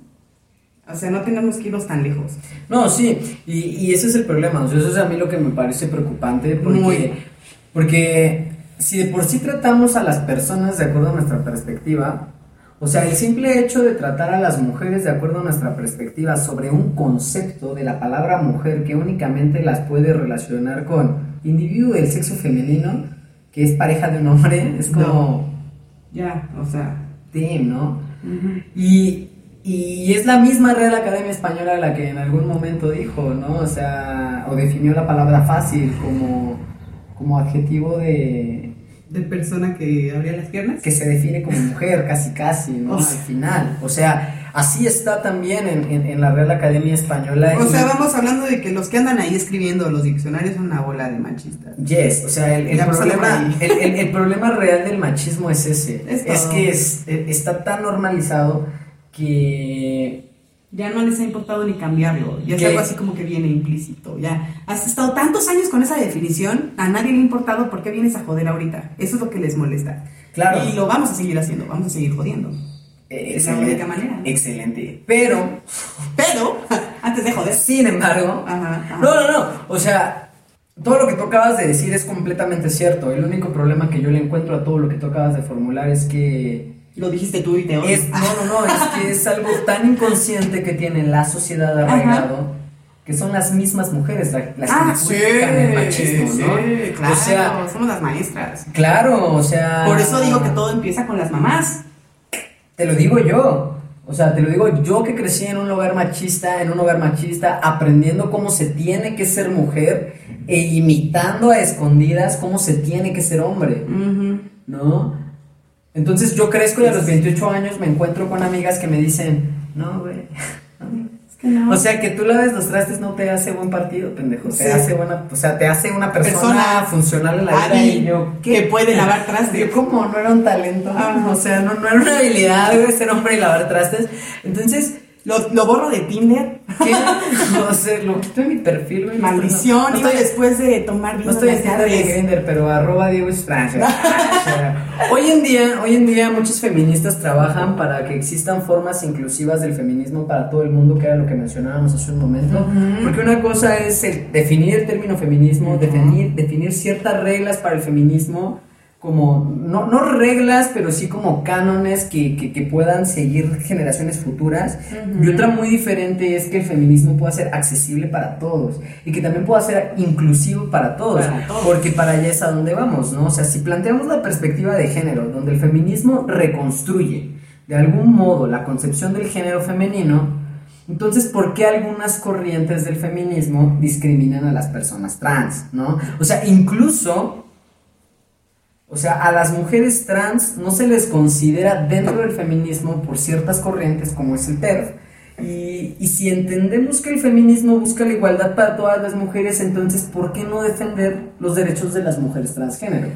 O sea, no tenemos que irnos tan lejos. No, sí, y, y ese es el problema. O sea, eso es a mí lo que me parece preocupante porque, Muy. porque si de por sí tratamos a las personas de acuerdo a nuestra perspectiva, o sea, el simple hecho de tratar a las mujeres de acuerdo a nuestra perspectiva sobre un concepto de la palabra mujer que únicamente las puede relacionar con individuo del sexo femenino, que es pareja de un hombre, es como, Ya, o sea. damn, ¿no? Y, y es la misma Real Academia Española la que en algún momento dijo, ¿no? O sea, o definió la palabra fácil como, como adjetivo de De persona que abría las piernas. que se define como mujer, casi casi, ¿no? O Al sea. final. O sea, así está también en, en- en la Real Academia Española. O sea, vamos hablando de que los que andan ahí escribiendo los diccionarios son una bola de machistas. Yes, o sea, el, el problema, el, el- problema real del machismo es ese. Es Es, que es- eh, está tan normalizado que Ya no les ha importado ni cambiarlo. Ya es algo así como que viene implícito. Ya has estado tantos años con esa definición, a nadie le ha importado por qué vienes a joder ahorita. Eso es lo que les molesta. Claro. Y lo vamos a seguir haciendo, vamos a seguir jodiendo. eh, la única manera. Excelente. Pero, Pero, antes de joder. sin embargo, Ajá, ajá. no, no, no. O sea, todo lo que tú acabas de decir es completamente cierto. El único problema que yo le encuentro a todo lo que tú acabas de formular es que Lo dijiste tú y te odio. Es, no, no, no, es que es algo tan inconsciente que tiene la sociedad arraigado que son las mismas mujeres la- las que Ah, justifican el machismo, ¿no? sí, claro, O sea, somos las maestras. claro, o sea. Por eso digo que todo empieza con las mamás. Te lo digo yo. O sea, te lo digo yo que crecí en un hogar machista, en un hogar machista, aprendiendo cómo se tiene que ser mujer e imitando a escondidas cómo se tiene que ser hombre. ¿no? Entonces yo crezco y a los 28 años me encuentro con amigas que me dicen, no, güey. no". que no. O sea, que tú laves los trastes no te hace buen partido, pendejo. Te hace buena, o sea, te hace una persona, Persona funcional en la vida. Y yo, que puede lavar trastes. Yo como no era un talento, Ah. o sea, no, no era una habilidad, güey, ser hombre y lavar trastes. Entonces, Lo, lo borro de Tinder. ¿qué? No sé, lo quito de mi perfil, güey. no estoy- Maldición, no iba estoy- después de tomar no vino estoy Tinder ni en tardes. Grindr, pero arroba Diego hoy en día, hoy en día muchos feministas trabajan para que existan formas inclusivas del feminismo para todo el mundo, que era lo que mencionábamos hace un momento. Porque una cosa es el definir el término feminismo, definir, definir ciertas reglas para el feminismo, como, no, no reglas, pero sí como cánones que, que- que puedan seguir generaciones futuras. Y otra muy diferente es que el feminismo pueda ser accesible para todos y que también pueda ser inclusivo para todos. Para todos. Porque para allá es a donde vamos, ¿no? O sea, si planteamos la perspectiva de género, donde el feminismo reconstruye, de algún modo la concepción del género femenino, entonces, ¿por qué algunas corrientes del feminismo discriminan a las personas trans, no? O sea, incluso, o sea, a las mujeres trans no se les considera dentro del feminismo por ciertas corrientes como es el TERF. Y, y si entendemos que el feminismo busca la igualdad para todas las mujeres, entonces, ¿por qué no defender los derechos de las mujeres transgénero?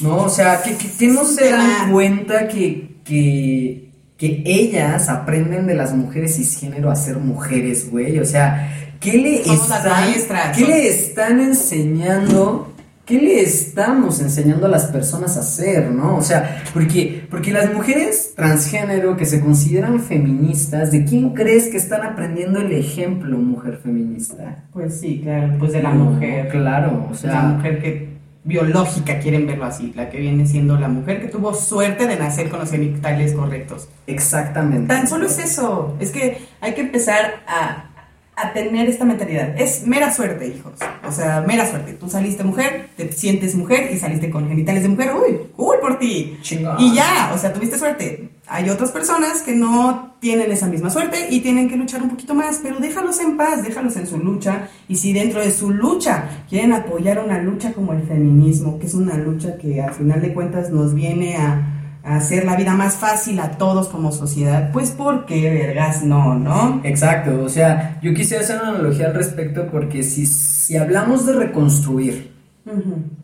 ¿No? O sea, que, que, que no se dan cuenta que, que, que ellas aprenden de las mujeres cisgénero a ser mujeres, güey. O sea, ¿qué le, Somos las están, maestras. ¿qué le están enseñando? ¿Qué le estamos enseñando a las personas a hacer, no? O sea, porque, porque las mujeres transgénero que se consideran feministas, ¿de quién crees que están aprendiendo el ejemplo, mujer feminista? Pues sí, claro, pues de la No, mujer. Claro, o la sea, mujer que biológica quieren verlo así, la que viene siendo la mujer que tuvo suerte de nacer con los genitales correctos. exactamente. Tan solo es eso, es que hay que empezar a, a tener esta mentalidad. Es mera suerte, hijos. O sea, mera suerte. Tú saliste mujer, te sientes mujer y saliste con genitales de mujer. Uy, uy por ti. Y ya, o sea, tuviste suerte. Hay otras personas que no tienen esa misma suerte y tienen que luchar un poquito más, pero déjalos en paz, déjalos en su lucha. Y si dentro de su lucha quieren apoyar una lucha como el feminismo, que es una lucha que al final de cuentas nos viene a, a hacer la vida más fácil a todos como sociedad, pues ¿por qué, vergas? No, ¿no? Exacto, o sea, yo quisiera hacer una analogía al respecto porque si, si hablamos de reconstruir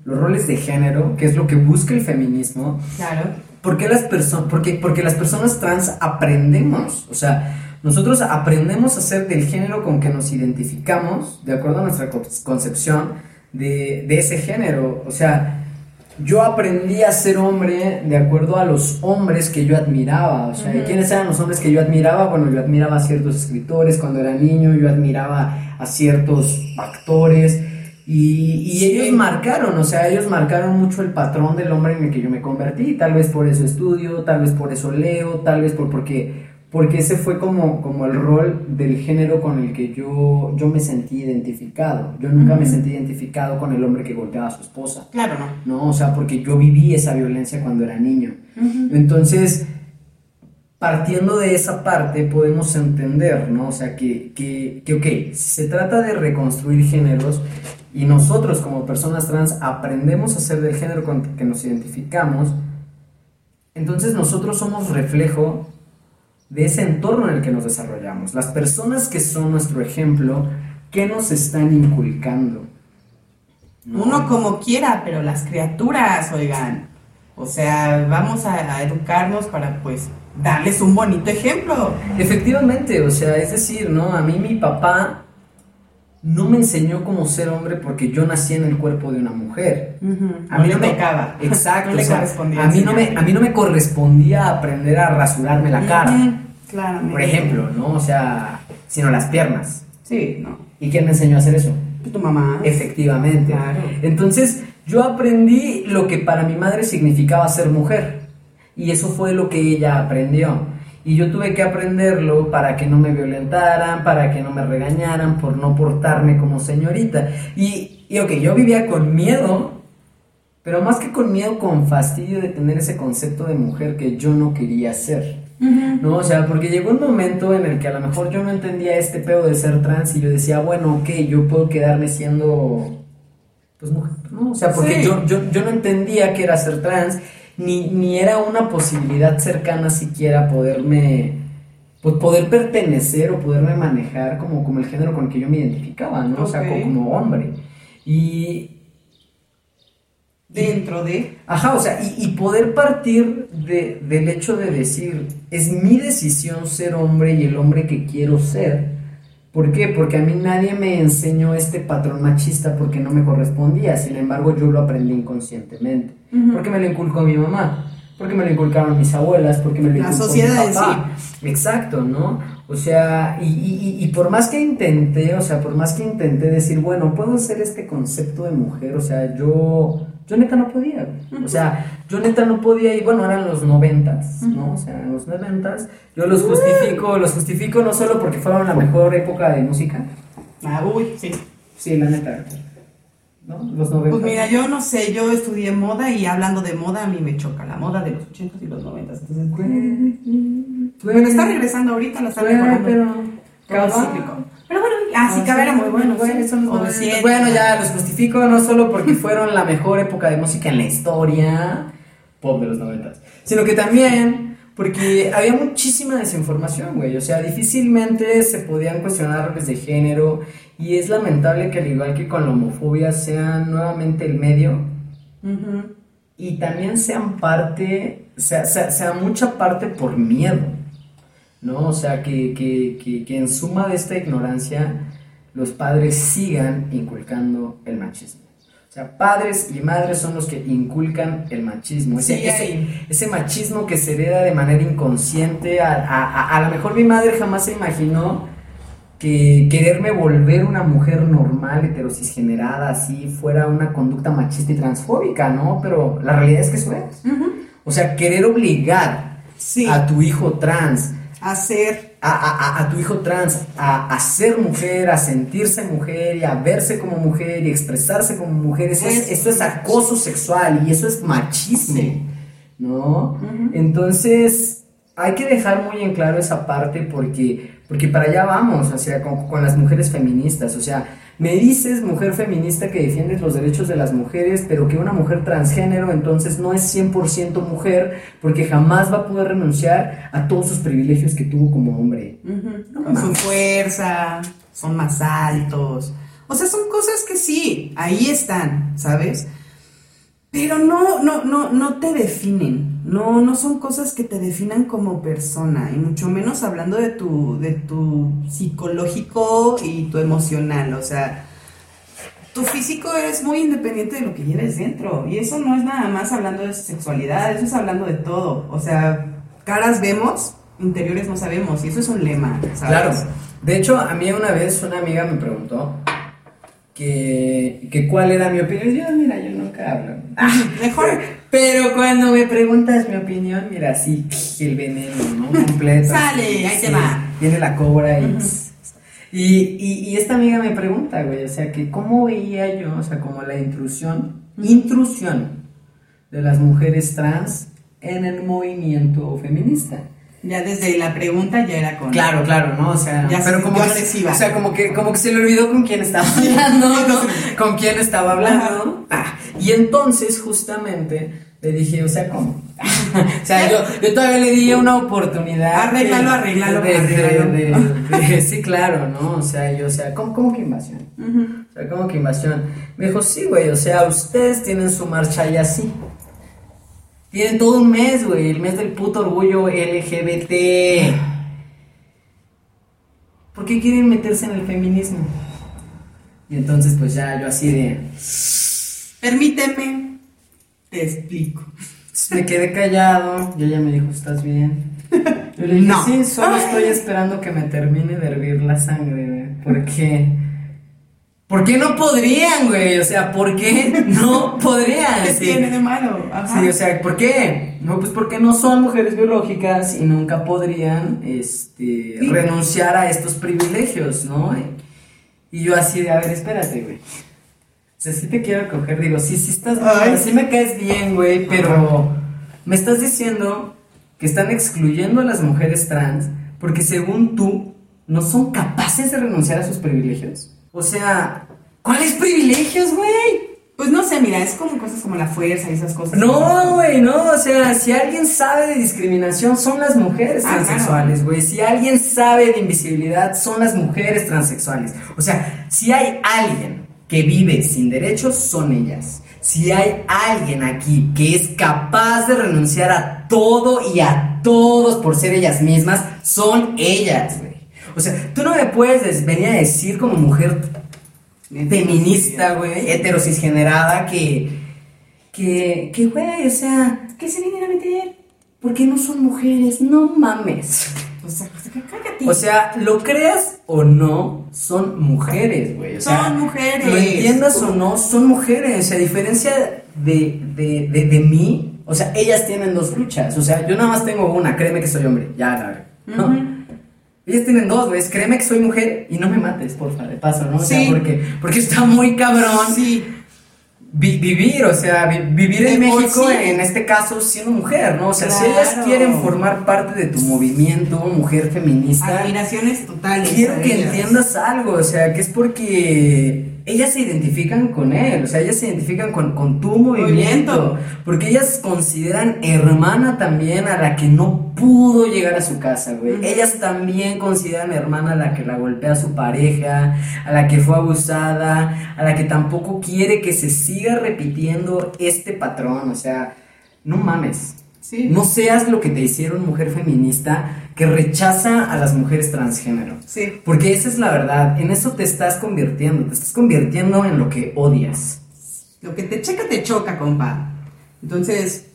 los roles de género, que es lo que busca el feminismo, Claro. ¿por qué las personas, porque, porque las personas trans aprendemos, o sea, nosotros aprendemos a ser del género con que nos identificamos, de acuerdo a nuestra co- concepción de, de ese género, o sea, yo aprendí a ser hombre de acuerdo a los hombres que yo admiraba. O sea, ¿y ¿quiénes eran los hombres que yo admiraba? Bueno, yo admiraba a ciertos escritores cuando era niño, yo admiraba a ciertos actores. Y, y Sí. ellos marcaron, o sea, ellos marcaron mucho el patrón del hombre en el que yo me convertí. Tal vez por eso estudio, tal vez por eso leo, tal vez por porque porque ese fue como, como el rol del género con el que yo, yo me sentí identificado. Yo nunca me Ujú. sentí identificado con el hombre que golpeaba a su esposa. Claro, no. ¿no? O sea, porque yo viví esa violencia cuando era niño. Entonces, partiendo de esa parte, podemos entender, ¿no? O sea, que, que, que, ok, se trata de reconstruir géneros y nosotros como personas trans aprendemos a ser del género con que nos identificamos, entonces nosotros somos reflejo de ese entorno en el que nos desarrollamos. Las personas que son nuestro ejemplo, ¿qué nos están inculcando? ¿No? Uno como quiera, pero las criaturas, oigan. O sea, vamos a, a educarnos para pues darles un bonito ejemplo. Efectivamente, o sea, es decir, ¿no? A mí mi papá no me enseñó cómo ser hombre porque yo nací en el cuerpo de una mujer. A mí no me tocaba. Exacto, No le o sea, correspondía a mí no me a mí no me correspondía aprender a rasurarme la cara, Ujú, Claramente. por ejemplo, ¿no? O sea, sino las piernas. Sí, no. ¿Y quién me enseñó a hacer eso? Tu mamá. Efectivamente. Claro. Entonces, yo aprendí lo que para mi madre significaba ser mujer. Y eso fue lo que ella aprendió. Y yo tuve que aprenderlo para que no me violentaran, para que no me regañaran por no portarme como señorita. Y, y ok, yo vivía con miedo, pero más que con miedo, con fastidio de tener ese concepto de mujer que yo no quería ser. No, o sea, porque llegó un momento en el que a lo mejor yo no entendía este pedo de ser trans y yo decía, bueno, ok, yo puedo quedarme siendo, pues mujer, ¿no? O sea, porque Sí. yo, yo, yo no entendía que era ser trans, ni, ni era una posibilidad cercana siquiera poderme, pues poder pertenecer o poderme manejar como, como el género con el que yo me identificaba, ¿no? O sea, como hombre. Y, Dentro de. Ajá, o sea, y, y poder partir de, del hecho de decir, es mi decisión ser hombre y el hombre que quiero ser. ¿Por qué? Porque a mí nadie me enseñó este patrón machista porque no me correspondía, sin embargo yo lo aprendí inconscientemente. Porque me lo inculcó mi mamá, porque me lo inculcaron mis abuelas, porque me lo La inculcó sociedad mi en papá. Exacto, ¿no? O sea, y, y- y- por más que intenté, o sea, por más que intenté decir, bueno, puedo hacer este concepto de mujer, o sea, yo, yo neta no podía, o sea, yo neta no podía, y bueno, eran los noventas, ¿no? O sea, en los noventas, yo los justifico, los justifico no solo porque fueron la mejor época de música, Ah, uy, sí. sí, la neta, ¿no? Los 90. Pues mira, yo no sé, yo estudié moda y hablando de moda a mí me choca la moda de los 80 y los 90. Entonces, bueno, está regresando ahorita, la está Güey, mejorando. pero... Cíclico. Pero bueno, ah, sí, Cabá era muy bueno, sí. 90. Bueno, ya los justifico no solo porque fueron la mejor época de música en la historia pop de los noventas, sino que también porque había muchísima desinformación, güey. O sea, difícilmente se podían cuestionar roles de género y es lamentable que al igual que con la homofobia sean nuevamente el medio y también sean parte, sea, sea, sea mucha parte por miedo, ¿no? O sea, que, que, que, que en suma de esta ignorancia los padres sigan inculcando el machismo. O sea, padres y madres son los que inculcan el machismo. Ese, Sí, ese, hay. ese machismo que se hereda de manera inconsciente. A, a, a, a lo mejor mi madre jamás se imaginó que quererme volver una mujer normal, heterocisgenerada, así, fuera una conducta machista y transfóbica, ¿no? Pero la realidad es que eso es. O sea, querer obligar Sí, a tu hijo trans, a, a- a- a tu hijo trans, a, a ser mujer, a sentirse mujer y a verse como mujer y expresarse como mujer, eso es, Es- eso es acoso sexual y eso es machismo, Sí. ¿no? Entonces, hay que dejar muy en claro esa parte porque, porque para allá vamos, o sea, con, con las mujeres feministas, o sea, me dices, mujer feminista, que defiendes los derechos de las mujeres, pero que una mujer transgénero entonces no es 100% mujer porque jamás va a poder renunciar a todos sus privilegios que tuvo como hombre. Con su fuerza, son más altos. O sea, son cosas que sí, ahí están, ¿sabes? Pero no, no, no, no te definen. No, no son cosas que te definan como persona. Y mucho menos hablando de tu, de tu psicológico y tu emocional. O sea, tu físico es muy independiente de lo que lleves dentro. Y eso no es nada más hablando de sexualidad, eso es hablando de todo. O sea, caras vemos, interiores no sabemos. Y eso es un lema, ¿sabes? Claro. De hecho, a mí una vez una amiga me preguntó que, que cuál era mi opinión. Y Yo, mira, yo nunca hablo. Mejor. Pero cuando me preguntas mi opinión, mira, sí, el veneno, ¿no? Completo. Sale, ahí te sí. va. Viene la cobra y... Y, y, y esta amiga me pregunta, güey, o sea, que cómo veía yo, o sea, como la intrusión, intrusión de las mujeres trans en el movimiento feminista. Ya desde la pregunta ya era con. Claro, claro, ¿no? O sea, Ya se pero como, agresiva. o sea, como que, como que se le olvidó con quién estaba hablando, ¿no? Con quién estaba hablando. Ah, y entonces, justamente, le dije, o sea, ¿cómo? o sea, yo, yo todavía le di una oportunidad. Arréglalo, arréglalo, de- arréglalo. de- de- sí, claro, ¿no? O sea, yo, o sea, ¿cómo, cómo que invasión? O sea, ¿cómo que invasión? Me dijo, sí, güey, o sea, ustedes tienen su marcha y así. Tienen todo un mes, güey, el mes del puto orgullo LGBT. ¿Por qué quieren meterse en el feminismo? Y entonces, pues ya, yo así de. Permíteme, te explico. Me quedé callado, y ella me dijo, ¿estás bien? Yo le dije, No. sí, solo estoy esperando que me termine de hervir la sangre, güey. ¿Por qué? ¿Por qué no podrían, güey? O sea, ¿por qué no podrían? ¿Qué Sí. tiene de malo? Ajá. Sí, o sea, ¿por qué? No, pues porque no son mujeres biológicas y nunca podrían este, Sí. renunciar a estos privilegios, ¿no? Y yo así de, a ver, espérate, güey. O sea, sí te quiero coger, digo, sí, sí estás, Ay. sí me caes bien, güey, pero me estás diciendo que están excluyendo a las mujeres trans porque según tú no son capaces de renunciar a sus privilegios. O sea, ¿cuáles privilegios, güey? Pues no sé, mira, es como cosas como la fuerza y esas cosas. No, güey, no, o sea, si alguien sabe de discriminación son las mujeres Ah, transexuales, güey. Si alguien sabe de invisibilidad son las mujeres transexuales. O sea, si hay alguien que vive sin derechos son ellas. Si hay alguien aquí que es capaz de renunciar a todo y a todos por ser ellas mismas, son ellas, güey. O sea, tú no me puedes des- venir a decir como mujer feminista, güey, heterocisgenerada, que, que, que, güey, o sea, que se vienen a meter, porque no son mujeres, no mames. O sea, cállate. O sea, lo creas o no, son mujeres, güey. O sea, Son mujeres. Lo entiendas o no, son mujeres. A diferencia de, de, de, de mí, o sea, ellas tienen dos luchas. O sea, yo nada más tengo una, créeme que soy hombre, ya, la verdad. ¿no? Ellas tienen dos, güey. Créeme que soy mujer y no me mates, porfa, de paso, ¿no? O sea, Sí. porque, porque está muy cabrón. Sí. Vi- vivir, o sea, vi- vivir en México, sí. en este caso, siendo mujer, ¿no? O sea, si ellas quieren formar parte de tu movimiento, mujer feminista, Admiraciones totales. quiero que ellas. entiendas algo, o sea, que es porque ellas se identifican con él, o sea, ellas se identifican con, con tu movimiento, Movimiento. porque ellas consideran hermana también a la que no pudo llegar a su casa, güey. Ellas también consideran hermana a la que la golpea su pareja, a la que fue abusada, a la que tampoco quiere que se siga repitiendo este patrón, o sea, no mames. Sí. No seas lo que te hicieron mujer feminista que rechaza a las mujeres transgénero. Sí. Porque esa es la verdad, en eso te estás convirtiendo, te estás convirtiendo en lo que odias. Lo que te checa, te choca, compa. Entonces,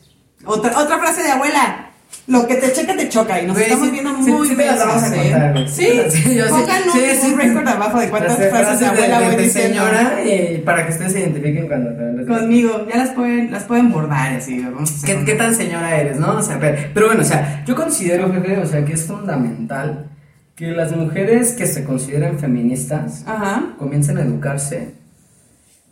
otra, otra frase de abuela. Lo que te checa, te choca. Y nos Güey, estamos sí, viendo sí, muy sí te las vamos a veces, ¿eh? contar, güey. Sí. Sí, yo Pongan un, sí, sí. un récord abajo de cuántas Las frases de abuela voy de diciendo. señora y para que ustedes se identifiquen cuando te Conmigo. Ya las pueden, las pueden bordar así. Vamos a hacer ¿Qué, tan señora eres, no? O sea, pero, pero bueno, o sea, yo considero, jefe, o sea, que es fundamental que las mujeres que se consideren feministas Ajá. comiencen a educarse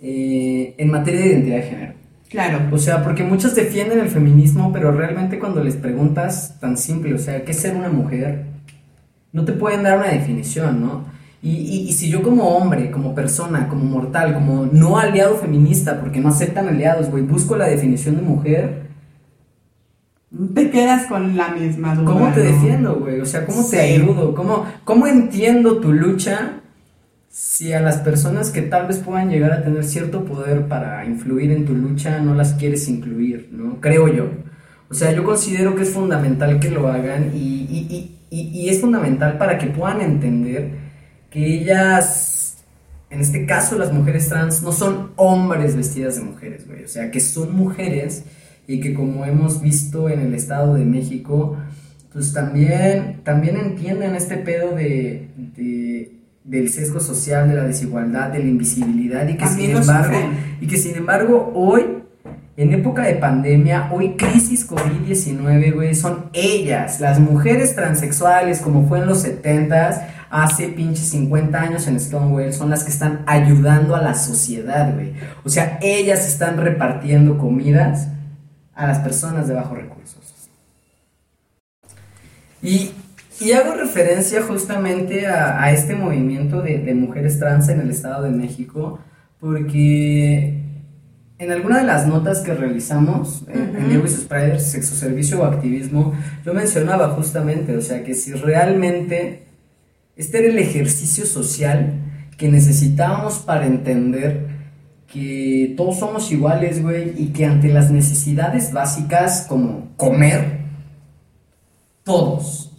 eh, en materia de identidad de género. Claro. O sea, porque muchos defienden el feminismo, pero realmente cuando les preguntas tan simple, o sea, ¿qué es ser una mujer? No te pueden dar una definición, ¿no? Y, y- y si yo como hombre, como persona, como mortal, como no aliado feminista, porque no aceptan aliados, güey, busco la definición de mujer, Te quedas con la misma duda. ¿cómo te ¿no? defiendo, güey? O sea, ¿cómo te ayudo? ¿Cómo, ¿Cómo entiendo tu lucha si a las personas que tal vez puedan llegar a tener cierto poder para influir en tu lucha no las quieres incluir, ¿no? Creo yo. O sea, yo considero que es fundamental que lo hagan y, y- y- y- es fundamental para que puedan entender que ellas, en este caso las mujeres trans, no son hombres vestidas de mujeres, güey. O sea, que son mujeres y que como hemos visto en el Estado de México, pues también, también entienden este pedo de, de- del sesgo social, de la desigualdad, de la invisibilidad y que sin embargo, y que sin embargo hoy, en época de pandemia, hoy crisis COVID-19, güey, son ellas, las mujeres transexuales, como fue en los 70s, hace pinches 50 años en Stonewall, son las que están ayudando a la sociedad, güey. O sea, ellas están repartiendo comidas a las personas de bajos recursos. Y, y hago referencia justamente a, a este movimiento de, de mujeres trans en el Estado de México, porque en alguna de las notas que realizamos en, en Ujú. Diego y sus Priders, sexo servicio o activismo, yo mencionaba justamente, o sea, que si realmente este era el ejercicio social que necesitábamos para entender que todos somos iguales, güey, y que ante las necesidades básicas como comer, todos,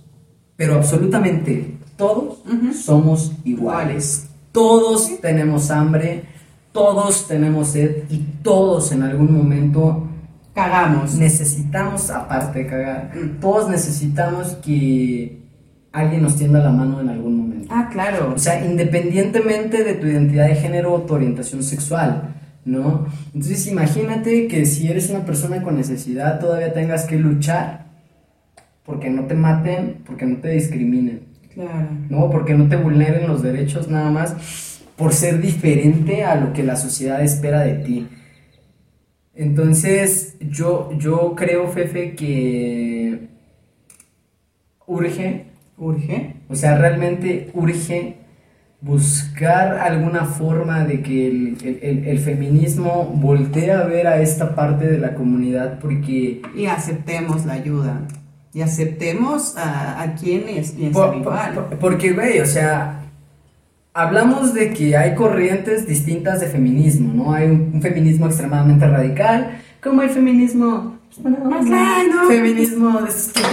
pero absolutamente todos Ujú. somos iguales. Todos tenemos hambre, todos tenemos sed y todos en algún momento Cagamos. necesitamos, aparte de cagar, Mm. todos necesitamos que alguien nos tienda la mano en algún momento. Ah, claro. O sea, independientemente de tu identidad de género o tu orientación sexual, ¿no? Entonces imagínate que si eres una persona con necesidad todavía tengas que luchar porque no te maten, porque no te discriminen, Claro. ¿no? Porque no te vulneren los derechos nada más por ser diferente a lo que la sociedad espera de ti. Entonces, yo, yo creo, Fefe, que urge Urge. o sea, realmente urge buscar alguna forma de que el, el- el- el feminismo voltee a ver a esta parte de la comunidad porque... Y aceptemos la ayuda. Y aceptemos a, a quienes piensan por- igual. por- porque, güey, o sea, hablamos de que hay corrientes distintas de feminismo, ¿no? Hay un, un feminismo extremadamente radical, como el feminismo... Más light, Feminismo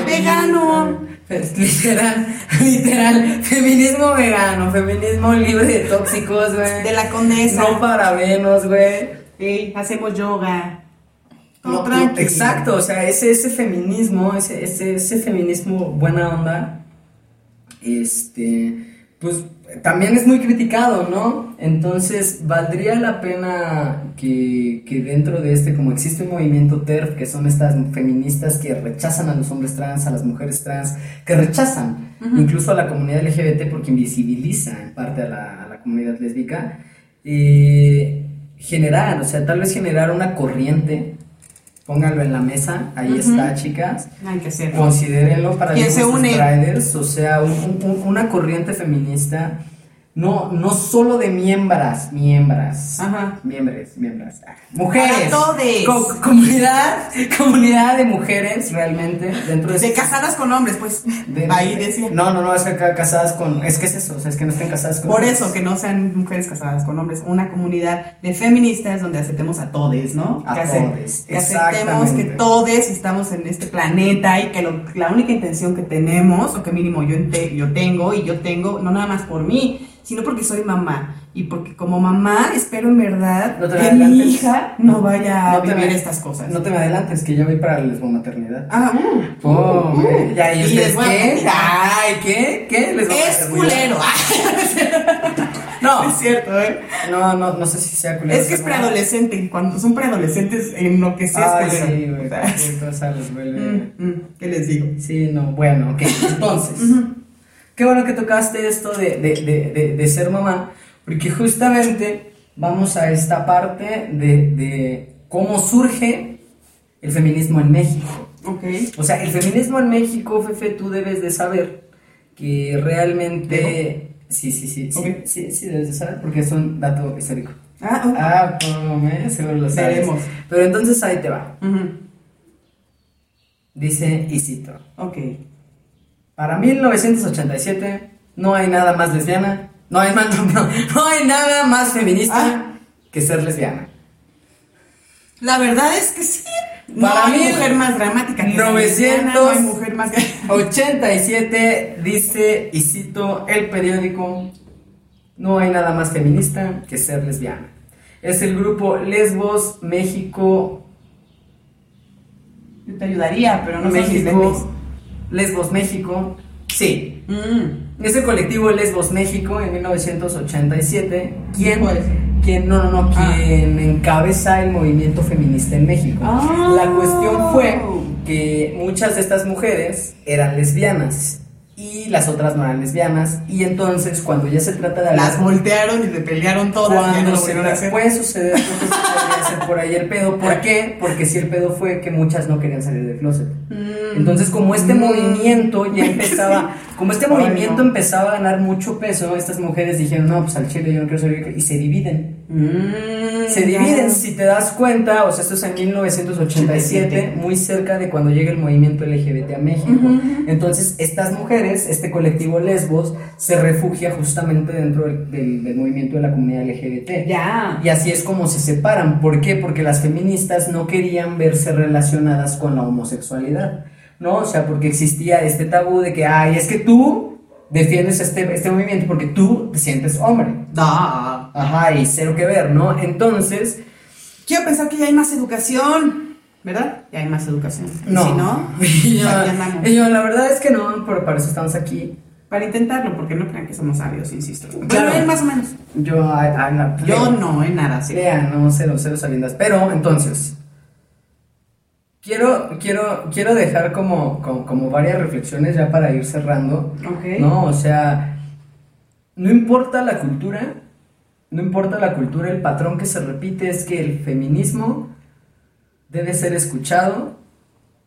Vegano. Pues, Literal, literal, feminismo vegano, feminismo libre de tóxicos, güey. De la condesa. No parabenos, güey. Ey, hacemos yoga. Todo No, exacto, o sea, ese, ese feminismo, ese, ese, ese feminismo buena onda, este, pues también es muy criticado, ¿no? Entonces, valdría la pena que, que dentro de este, como existe un movimiento TERF, que son estas feministas que rechazan a los hombres trans, a las mujeres trans, que rechazan incluso a la comunidad LGBT porque invisibiliza en parte a la, a la comunidad lésbica, eh, generar, o sea, tal vez generar una corriente. Pónganlo en la mesa, ahí está, chicas. Hay que hacerlo. Considérenlo para ¿Quién los se une? Striders, o sea, un- un- una corriente feminista, no, no solo de miembras, miembras, Ajá. miembros, miembras, ah, mujeres, todes. Co- comunidad, comunidad de mujeres realmente dentro de casadas con hombres, pues. de- ahí decía. No, no, no, es que acá casadas con, es que es eso, o sea, es que no estén casadas con Por hombres. eso, que no sean mujeres casadas con hombres, una comunidad de feministas donde aceptemos a todes, ¿no? A que, todes, que aceptemos que todes estamos en este planeta y que lo- la única intención que tenemos, o que mínimo yo, ente- yo tengo y yo tengo, no nada más por mí, sino porque soy mamá. Y porque como mamá espero en verdad No que mi adelantes. hija no vaya a No te vivir me- estas cosas. No te me adelantes, que yo voy para la lesbomaternidad. Ah, uh, Oh, uh, güey. ya, ¿y y ustedes a qué? Ay, ¿qué? ¿Qué? A Es culero. No, es cierto, ¿eh? no, no, no sé si sea culero. Es que es preadolescente. Cuando son preadolescentes, en lo que sea Ay, es culero. sí, güey, O sea, cosa les vuelve... mm, mm, ¿Qué les digo? Sí, no, bueno, ok. Entonces, qué bueno que tocaste esto de, de, de, de, ser mamá, porque justamente vamos a esta parte de, de cómo surge el feminismo en México. Ok. O sea, el feminismo en México, Fefe, tú debes de saber que realmente... Sí, sí, sí, sí, Ok. sí, sí, debes de saber, porque es un dato histórico. Ah, uh, Ah. Seguro lo sabes. Veremos. Pero entonces ahí te va. Dice, y cito, Ok. Para 1987 no hay nada más lesbiana, no hay, más, no, no, no hay nada más feminista Ah. que ser lesbiana. La verdad es que sí. No hay mí, mujer más dramática que la 900 lesbiana, No hay mujer más. 87 dice, y cito el periódico, no hay nada más feminista que ser lesbiana. Es el grupo Lesbos México Yo te ayudaría, pero no México Lesbos México. Sí, Mm. Es el colectivo Lesbos México en 1987 quien, ¿Cuál es? quien no, no, no, Ah. quien encabeza el movimiento feminista en México. Ah. La cuestión fue que muchas de estas mujeres eran lesbianas y las otras no eran lesbianas y entonces cuando ya se trata de Las voltearon y se pelearon todas. no cuando lo se hacer. puede suceder creo que podría ser por ahí el pedo ¿por qué? porque si el pedo fue que muchas no querían salir del closet Mm. entonces, como este Mm. movimiento ya empezaba, como este Ay, movimiento no. empezaba a ganar mucho peso, estas mujeres dijeron, no, pues al chile yo no quiero salir, y se dividen. Mm, Se dividen, si te das cuenta, o sea, esto es en 1987, muy cerca de cuando llega el movimiento LGBT a México. Entonces, estas mujeres, este colectivo lesbos, se refugia justamente dentro del, del- del movimiento de la comunidad LGBT. Ya. Y así es como se separan. ¿Por qué? Porque las feministas no querían verse relacionadas con la homosexualidad. ¿No? O sea, porque existía este tabú de que, ay, es que tú defiendes este, este movimiento porque tú te sientes hombre. Da. Ajá, y cero que ver, ¿no? Entonces, Quiero pensar que ya hay más educación, ¿verdad? Ya hay más educación. No. Si no, yo, la verdad es que no, pero para eso estamos aquí. Para intentarlo, porque no crean que somos sabios, insisto. Claro. Pero más o menos. Yo, Yo no, en nada, sí. Lea, no, cero, cero sabiendas. Pero, entonces, quiero, quiero, quiero dejar como, como, como varias reflexiones ya para ir cerrando. Ok. ¿No? O sea, no importa la cultura, no importa la cultura, el patrón que se repite es que el feminismo debe ser escuchado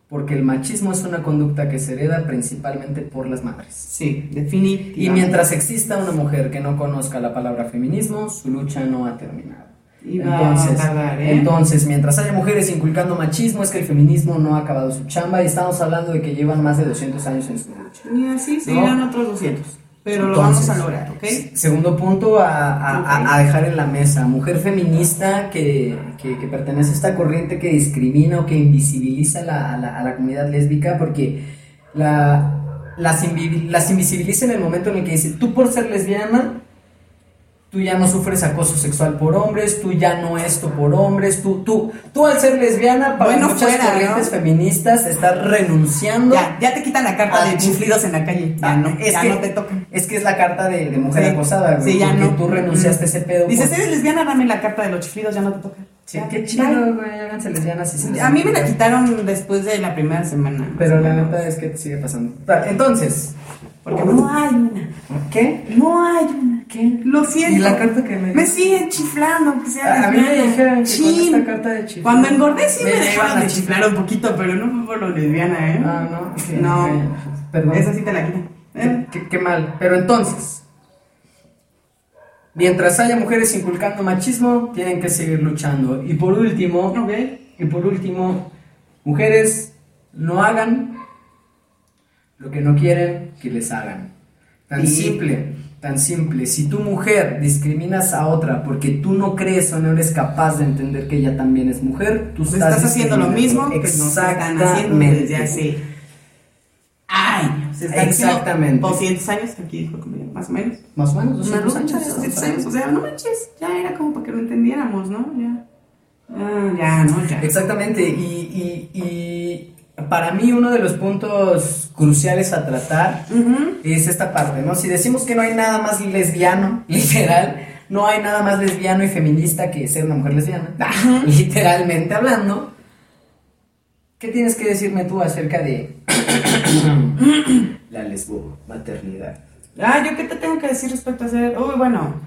porque el machismo es una conducta que se hereda principalmente por las madres. Sí, definitivamente. Y mientras exista una mujer que no conozca la palabra feminismo, su lucha no ha terminado. Y va a tardar, ¿eh? entonces, mientras haya mujeres inculcando machismo, es que el feminismo no ha acabado su chamba y estamos hablando de que llevan más de 200 años en su lucha. Y así seguirán otros 200. Pero lo Entonces, vamos a lograr, ¿ok? Segundo punto a, a- dejar en la mesa. Mujer feminista que, que- que pertenece a esta corriente que discrimina o que invisibiliza la- a, la, a la comunidad lésbica porque la, las, invi- las invisibiliza en el momento en el que dice, tú por ser lesbiana, tú ya no sufres acoso sexual por hombres, tú ya no esto por hombres, tú, tú, tú al ser lesbiana, para Bueno, muchas fuera, corrientes ¿no? feministas, estás renunciando. Ya, ya te quitan la carta Ah, de chiflidos en la calle. Ya Ah, no, es ya que, no te tocan. Es que es la carta de, de mujer Sí. acosada, güey. Sí, ya no. tú renunciaste a ese pedo. Dices, eres lesbiana, dame la carta de los chiflidos, ya no te toca. Sí, Ya, qué chido, güey. Háganse lesbianas y se les A mí me la quitaron después de la primera semana. Pero la neta es que te sigue pasando. Entonces, Porque no hay una. ¿Qué? No hay una. ¿Qué? Lo siento. ¿Y la carta que me Me siguen chiflando, que sea A, mí me dijeron que con esta carta de chiflar. Cuando engordé sí me, iban dejaron de chiflar un poquito, pero no fue por lo lesbiana, ¿eh? Ah, no. No. ok. Perdón. Esa sí te la quita. ¿eh? Qué, mal. Pero entonces, mientras haya mujeres inculcando machismo, tienen que seguir luchando. Y por último, Ok. y por último, mujeres, no hagan lo que no quieren que les hagan. Tan Y- simple, tan simple. Si tu mujer discriminas a otra porque tú no crees o no eres capaz de entender que ella también es mujer, tú Tú estás, estás haciendo lo mismo que nos están haciendo desde hace años. Exactamente. 200 años, aquí dijo más o menos. Más o menos, Una 200 lucha de años. 200 años. O sea, no manches, ya era como para que lo entendiéramos, ¿no? Ya. Ah, ya, no, ya. Exactamente, y, y- y para mí uno de los puntos cruciales a tratar es esta parte, ¿no? Si decimos que no hay nada más lesbiano, literal, no hay nada más lesbiano y feminista que ser una mujer lesbiana, literalmente hablando, ¿qué tienes que decirme tú acerca de la lesbo maternidad? Ah, ¿yo qué te tengo que decir respecto a hacer? Uy, bueno,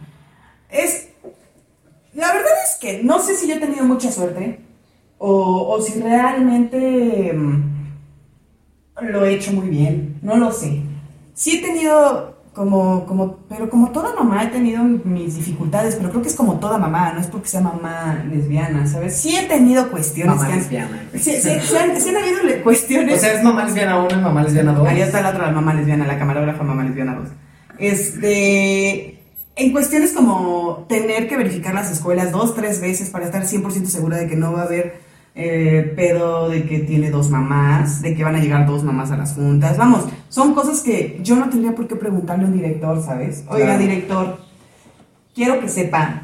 es... La verdad es que no sé si yo he tenido mucha suerte o, o si realmente mm, lo he hecho muy bien, no lo sé. Sí he tenido como, como, pero como toda mamá he tenido mis dificultades, pero creo que es como toda mamá, no es porque sea mamá lesbiana, ¿sabes? Sí he tenido cuestiones Mamá que han... lesbiana. Sí, sí, sí han, sí han habido cuestiones... O sea, es mamá lesbiana 1 y mamá lesbiana 2. Ahí está la otra mamá lesbiana, la camarógrafa mamá lesbiana 2. Este, en cuestiones como tener que verificar las escuelas dos, tres veces para estar 100% segura de que no va a haber eh, pedo, de que tiene dos mamás, de que van a llegar dos mamás a las juntas. Vamos, son cosas que yo no tendría por qué preguntarle a un director, ¿sabes? Oiga, Claro. director, quiero que sepa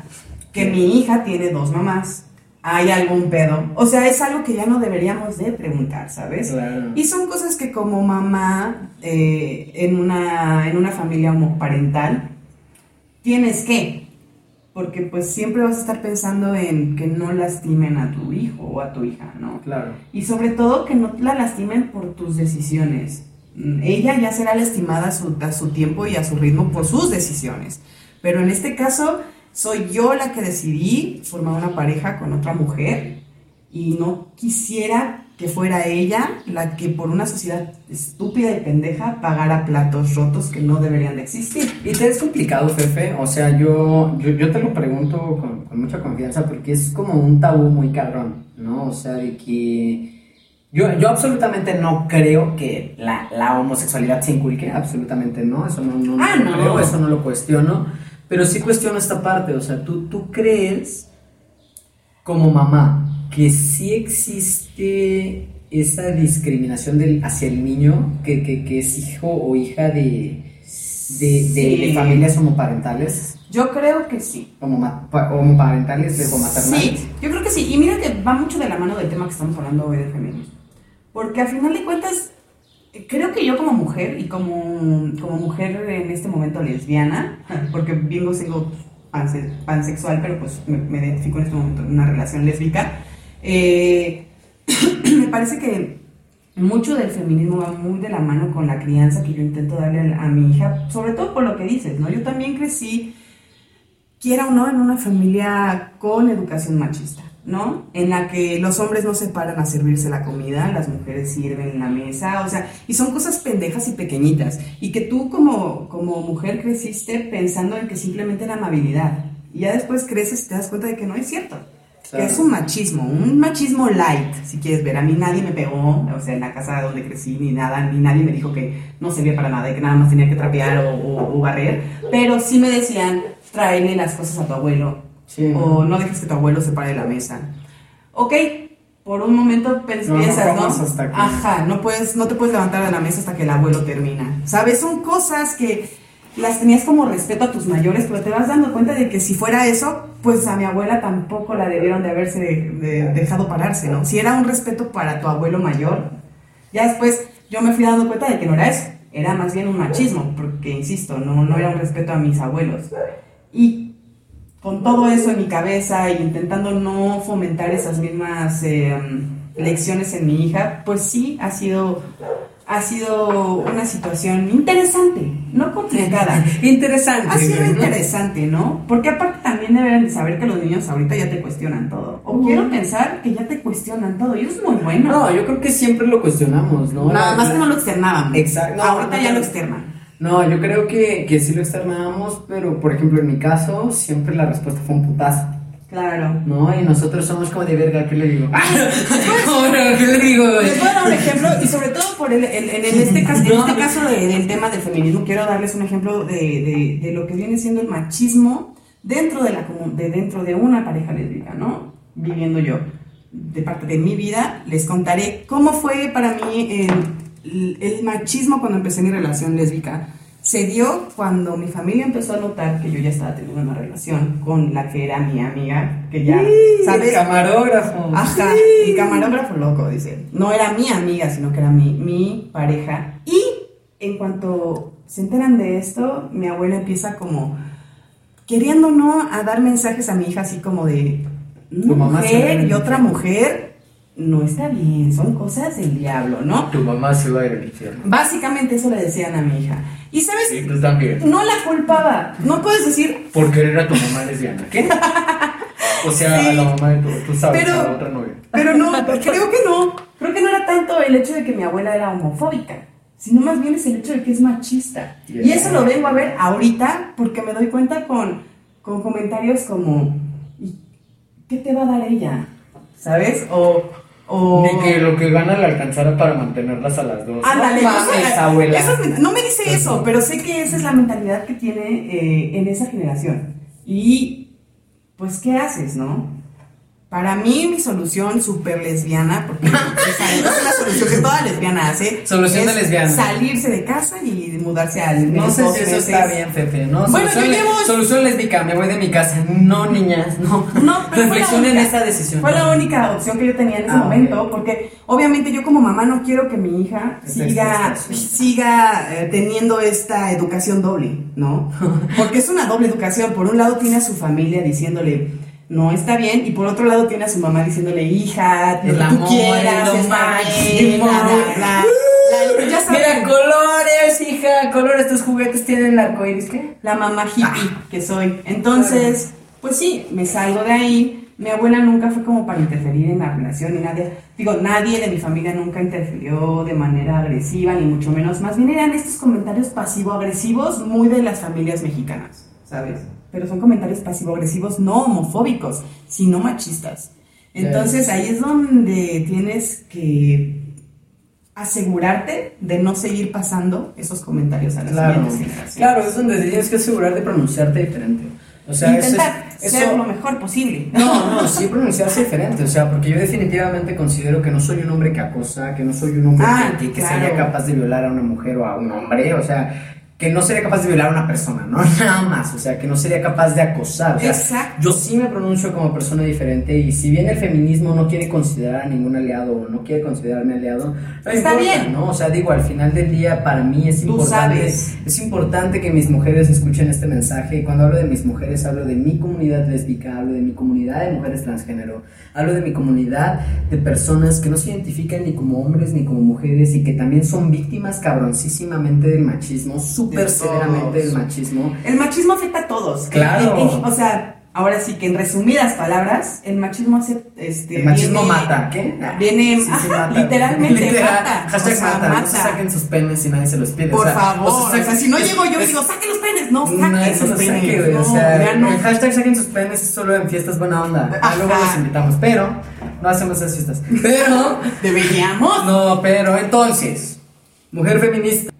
que mi hija tiene dos mamás. ¿Hay algún pedo? O sea, es algo que ya no deberíamos de preguntar, ¿sabes? Claro. Y son cosas que como mamá eh, en, una, en una familia homoparental tienes que, porque pues siempre vas a estar pensando en que no lastimen a tu hijo o a tu hija, ¿no? Claro. Y sobre todo que no la lastimen por tus decisiones. Mm, Ella ya será lastimada a su, a su tiempo y a su ritmo por sus decisiones. Pero en este caso, soy yo la que decidí formar una pareja con otra mujer y no quisiera que fuera ella la que por una sociedad estúpida y pendeja pagara platos rotos que no deberían de existir. ¿Y te es complicado, Fefe? O sea, yo, yo, yo te lo pregunto con, con mucha confianza porque es como un tabú muy cabrón, ¿no? O sea, de que yo, yo absolutamente no creo que la, la homosexualidad se inculque, absolutamente no, eso no, no, Ah, no no. creo, eso no lo cuestiono, pero sí cuestiono esta parte, o sea, ¿tú, tú crees como mamá que sí existe esa discriminación del, hacia el niño que, que, que es hijo o hija de, de, de- Sí. de familias homoparentales, Yo creo que sí. pa- homoparentales, lesbomaternales. Sí, yo creo que sí. Y mira que va mucho de la mano del tema que estamos hablando hoy del feminismo. Porque al final de cuentas, creo que yo como mujer y como, como mujer en este momento lesbiana, porque vengo siendo panse- pansexual, pero pues me, me identifico en este momento en una relación lésbica, eh, me parece que mucho del feminismo va muy de la mano con la crianza que yo intento darle a, mi hija, sobre todo por lo que dices, ¿no? Yo también crecí quiera o no, en una familia con educación machista, ¿no? En la que los hombres no se paran a servirse la comida, las mujeres sirven en la mesa, o sea, y son cosas pendejas y pequeñitas, y que tú como, como mujer creciste pensando en que simplemente era amabilidad, y ya después creces y te das cuenta de que no es cierto. Claro. Es un machismo, un machismo light, si quieres ver. A mí nadie me pegó, o sea, en la casa donde crecí, ni nada, ni nadie me dijo que no servía para nada y que nada más tenía que trapear o, o- o barrer. Pero sí me decían, tráele las cosas a tu abuelo, Sí. o no dejes que tu abuelo se pare de la mesa. Ok, por un momento No, no piensas, ¿no? que- Ajá, no, puedes, no te puedes levantar de la mesa hasta que el abuelo termina. ¿Sabes? Son cosas que las tenías como respeto a tus mayores, pero te vas dando cuenta de que si fuera eso, pues a mi abuela tampoco la debieron de haberse de- de- dejado pararse, ¿no? Si era un respeto para tu abuelo mayor, ya después yo me fui dando cuenta de que no era eso, era más bien un machismo, porque insisto, no, no era un respeto a mis abuelos. Y con todo eso en mi cabeza y intentando no fomentar esas mismas eh, lecciones en mi hija, pues sí ha sido ha sido una situación interesante, no complicada. Interesante. Ha sido interesante, ¿no? Porque aparte también deben de saber que los niños ahorita ya te cuestionan todo. O quiero pensar que ya te cuestionan todo. Y eso es muy bueno. No, yo creo que siempre lo cuestionamos, ¿no? Nada más que no lo externábamos. Exacto. No, ahorita no, ya lo externan. No, yo creo que, que sí lo externábamos, pero por ejemplo en mi caso siempre la respuesta fue un putazo, Claro. ¿no? Y nosotros somos como de verga, ¿qué le digo? ¿Cómo no? ¿Qué le digo? Les voy a dar un ejemplo y sobre todo por el, el- en, en este caso, en este caso de- del tema del feminismo, quiero darles un ejemplo de, de- de lo que viene siendo el machismo dentro de, la, de, dentro de una pareja lésbica, ¿no? Viviendo yo. De parte de mi vida, les contaré cómo fue para mí el, el machismo cuando empecé mi relación lésbica. Se dio cuando mi familia empezó a notar que yo ya estaba teniendo una relación con la que era mi amiga, que ya, ¿sabes? Camarógrafo. Ajá, el camarógrafo loco, dice. No era mi amiga, sino que era mi, mi pareja. Y en cuanto se enteran de esto, mi abuela empieza como queriendo no a dar mensajes a mi hija así como de una mujer y otra infierno". mujer no está bien, son cosas del diablo, ¿no? Tu mamá se va a ir al infierno. Básicamente eso le decían a mi hija. Y sabes, Y tú también. no la culpaba. No puedes decir, Por querer a tu mamá lesbiana. ¿Qué? O sea, Sí. a la mamá de tu, tú sabes, Pero- a la otra novia. Pero no, creo que no. Creo que no era tanto el hecho de que mi abuela era homofóbica, sino más bien es el hecho de que es machista. Y eso lo vengo a ver ahorita porque me doy cuenta con, con comentarios como, ¿y qué te va a dar ella? ¿Sabes? O... o Ni que lo que gana le alcanzara para mantenerlas a las dos. Ándale, no mames, abuela. es no me dice eso, pero sé que esa es la mentalidad que tiene eh, en esa generación. Y, pues, ¿qué haces, no? Para mí, mi solución súper lesbiana, porque es la solución que toda lesbiana hace. Solución de es lesbiana. Salirse de casa y mudarse al No sé si eso está bien, Fefe, ¿no? Bueno, solución, yo llevo- solución lésbica, me voy de mi casa. No, niñas, no. No, pero Reflexionen única- esa decisión. Fue la única opción que yo tenía en ese Ah, momento, porque obviamente yo como mamá no quiero que mi hija siga, siga eh, teniendo esta educación doble, ¿no? Porque es una doble educación. Por un lado tiene a su familia diciéndole no está bien, y por otro lado tiene a su mamá diciéndole hija, lo El que tú amor, quieras, está bien. La- ya saben, Mira, colores, hija, colores, tus juguetes tienen arcoíris, ¿qué? la mamá hippie que soy. Entonces, pues sí, me salgo de ahí. Mi abuela nunca fue como para interferir en la relación y nadie, digo, nadie de mi familia nunca interfirió de manera agresiva, ni mucho menos. Más bien eran estos comentarios pasivo-agresivos muy de las familias mexicanas, ¿sabes? Pero son comentarios pasivo-agresivos no homofóbicos, sino machistas. Entonces ahí es donde tienes que asegurarte de no seguir pasando esos comentarios a las Claro, siguientes generaciones. claro, es donde tienes que asegurar de pronunciarte diferente. O sea, eso es- intentar eso- ser lo mejor posible. No, no, sí pronunciarse diferente, o sea, porque yo definitivamente considero que no soy un hombre que acosa, que no soy un hombre Ah, que, que- que claro. sería capaz de violar a una mujer o a un hombre, o sea, que no sería capaz de violar a una persona, ¿no? Nada más, o sea, que no sería capaz de acosar. o sea, Exacto. Yo sí me pronuncio como persona diferente y si bien el feminismo no quiere considerar a ningún aliado o no quiere considerarme aliado, no Está importa, bien. ¿no? O sea, digo, al final del día para mí es Tú importante, sabes. es importante que mis mujeres escuchen este mensaje y cuando hablo de mis mujeres hablo de mi comunidad lésbica, hablo de mi comunidad de mujeres transgénero, hablo de mi comunidad de personas que no se identifican ni como hombres ni como mujeres y que también son víctimas cabroncísimamente del machismo, súper severamente del machismo. El machismo afecta a todos. Claro. O sea, ahora sí que en resumidas palabras, el machismo hace. Este, El machismo viene- mata, ¿qué? Viene. Sí, sí, ajá, mata. literalmente Literal. mata. Hashtag o sea, mata. No se saquen sus penes si nadie se los pide. Por o sea, favor. O sea, si no llego yo y digo, saquen los penes. No, saquen sus penes. saque, güey. no, o sea, ya no. el hashtag saquen sus penes es solo en fiestas buena onda. Ah, Ajá. luego los invitamos, pero no hacemos esas fiestas. Pero, Deberíamos. no, pero entonces, mujer feminista,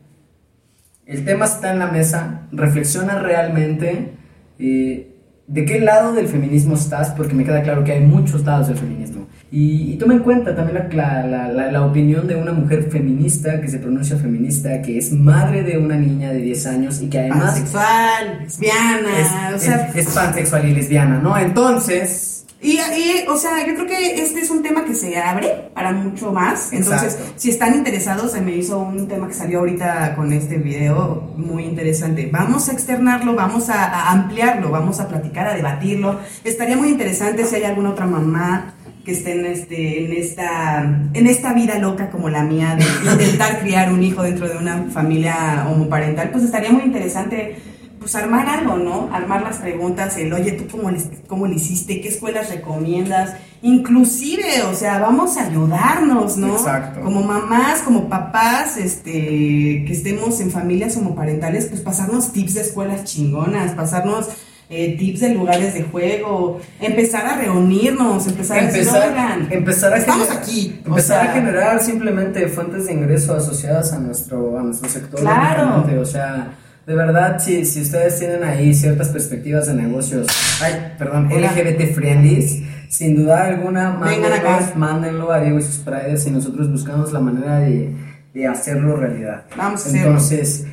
el tema está en la mesa, reflexiona realmente eh, de qué lado del feminismo estás, porque me queda claro que hay muchos lados del feminismo. Y, y toma en cuenta también la, la- la- la opinión de una mujer feminista que se pronuncia feminista, que es madre de una niña de 10 años y que además Pansexual, lesbiana. es, o sea, es- es pansexual y lesbiana, ¿no? Entonces, Y, y, o sea, yo creo que este es un tema que se abre para mucho más. Entonces, Exacto. si están interesados, se me hizo un tema que salió ahorita con este video muy interesante. Vamos a externarlo, vamos a, a ampliarlo, vamos a platicar, a debatirlo. Estaría muy interesante si hay alguna otra mamá que estén este, en, esta, en esta vida loca como la mía de intentar criar un hijo dentro de una familia homoparental, pues estaría muy interesante pues armar algo, ¿no? Armar las preguntas, el, oye, ¿tú cómo le, cómo le hiciste? ¿Qué escuelas recomiendas? Inclusive, o sea, vamos a ayudarnos, ¿no? Exacto. Como mamás, como papás, este, que estemos en familias homoparentales, pues pasarnos tips de escuelas chingonas, pasarnos eh, tips de lugares de juego, empezar a reunirnos, empezar, a decir, empezar, "Oigan, empezar a estamos aquí. o empezar sea, a generar simplemente fuentes de ingreso asociadas a nuestro a nuestro sector Claro. o sea de verdad si, si ustedes tienen ahí ciertas perspectivas de negocios ay perdón Hola. LGBT friendlies sin duda alguna mándenlos, mándenlo a Diego y sus Prides y nosotros buscamos la manera de, de hacerlo realidad Vamos a hacerlo. entonces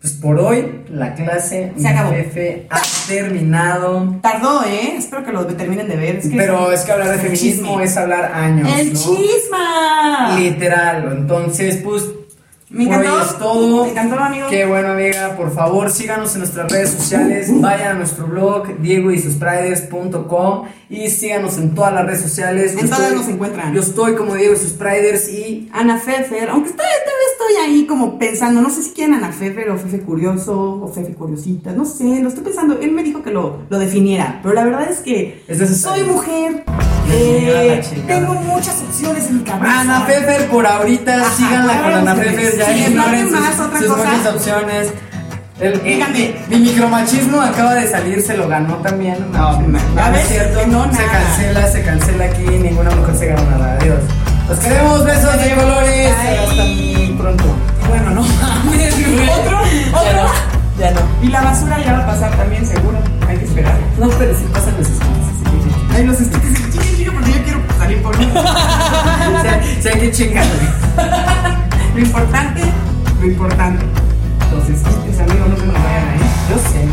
pues por hoy la clase Se acabó. jefe ha terminado Tardó, ¿eh? Espero que lo terminen de ver. Es que pero es que hablar de feminismo chisme. es hablar años, ¡El ¿no? chisma! Literal, entonces, pues, Me por hoy encantó. es todo. Me encantó, amigo. Qué bueno, amiga. Por favor, síganos en nuestras redes sociales. Vayan a nuestro blog, diegoysuspriders.com y síganos en todas las redes sociales. En todas nos encuentran. Yo estoy como Diego y sus Priders y Ana Fefer, aunque estoy, todavía estoy ahí como pensando, no sé si quieren Ana Fefer o Fefe Curioso o Fefe Curiosita, no sé, lo estoy pensando, él me dijo que lo, lo definiera, pero la verdad es que Es soy mujer, eh, tengo muchas opciones en mi cabeza. Ana Fefer por ahorita. Ajá, síganla con Ana. Fefer. Ya Sí, ignoren ¿alguien sus, sus muchas opciones. El, Dígame. mi micromachismo acaba de salir, se lo ganó también. No, no, no es ves, cierto. no, se cancela, se cancela aquí. Ninguna mujer se gana nada. Adiós. Los queremos, besos de colores. Hasta muy pronto. Bueno, no mames. ¿Otro? ¿Otro? No, ya no. Y la basura ya va a pasar también, seguro, hay que esperar. No, pero sí pasan los stickers. Ay, los stickers, chiqui, porque yo quiero salir por mí. O sea, hay que chingarle. Lo importante, lo importante. Los stickers, amigos, no se nos vayan ahí. Yo sé,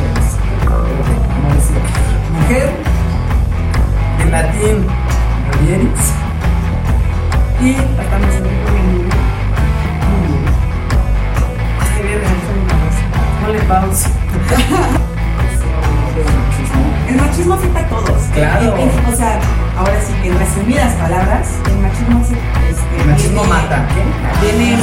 pero como decía, mujer, en latín, Rolieris. Y hasta nos vemos El machismo afecta a todos. Claro. O sea, ahora sí que en resumidas palabras, el machismo se, este, El machismo viene- mata. ¿Qué? Viene,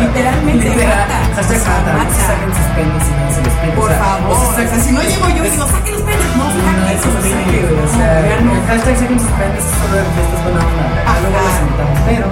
literalmente Literal. mata. Hashtag O sea, mata. No se saquen sus penes y no se piden. Por favor. o sea, O sea, si no llego yo y digo, saquen los penes. No, No, fíjate, eso o sea, Vean, el hashtag saquen sus penes es solo de fiestas buena onda. Luego los invitamos, pero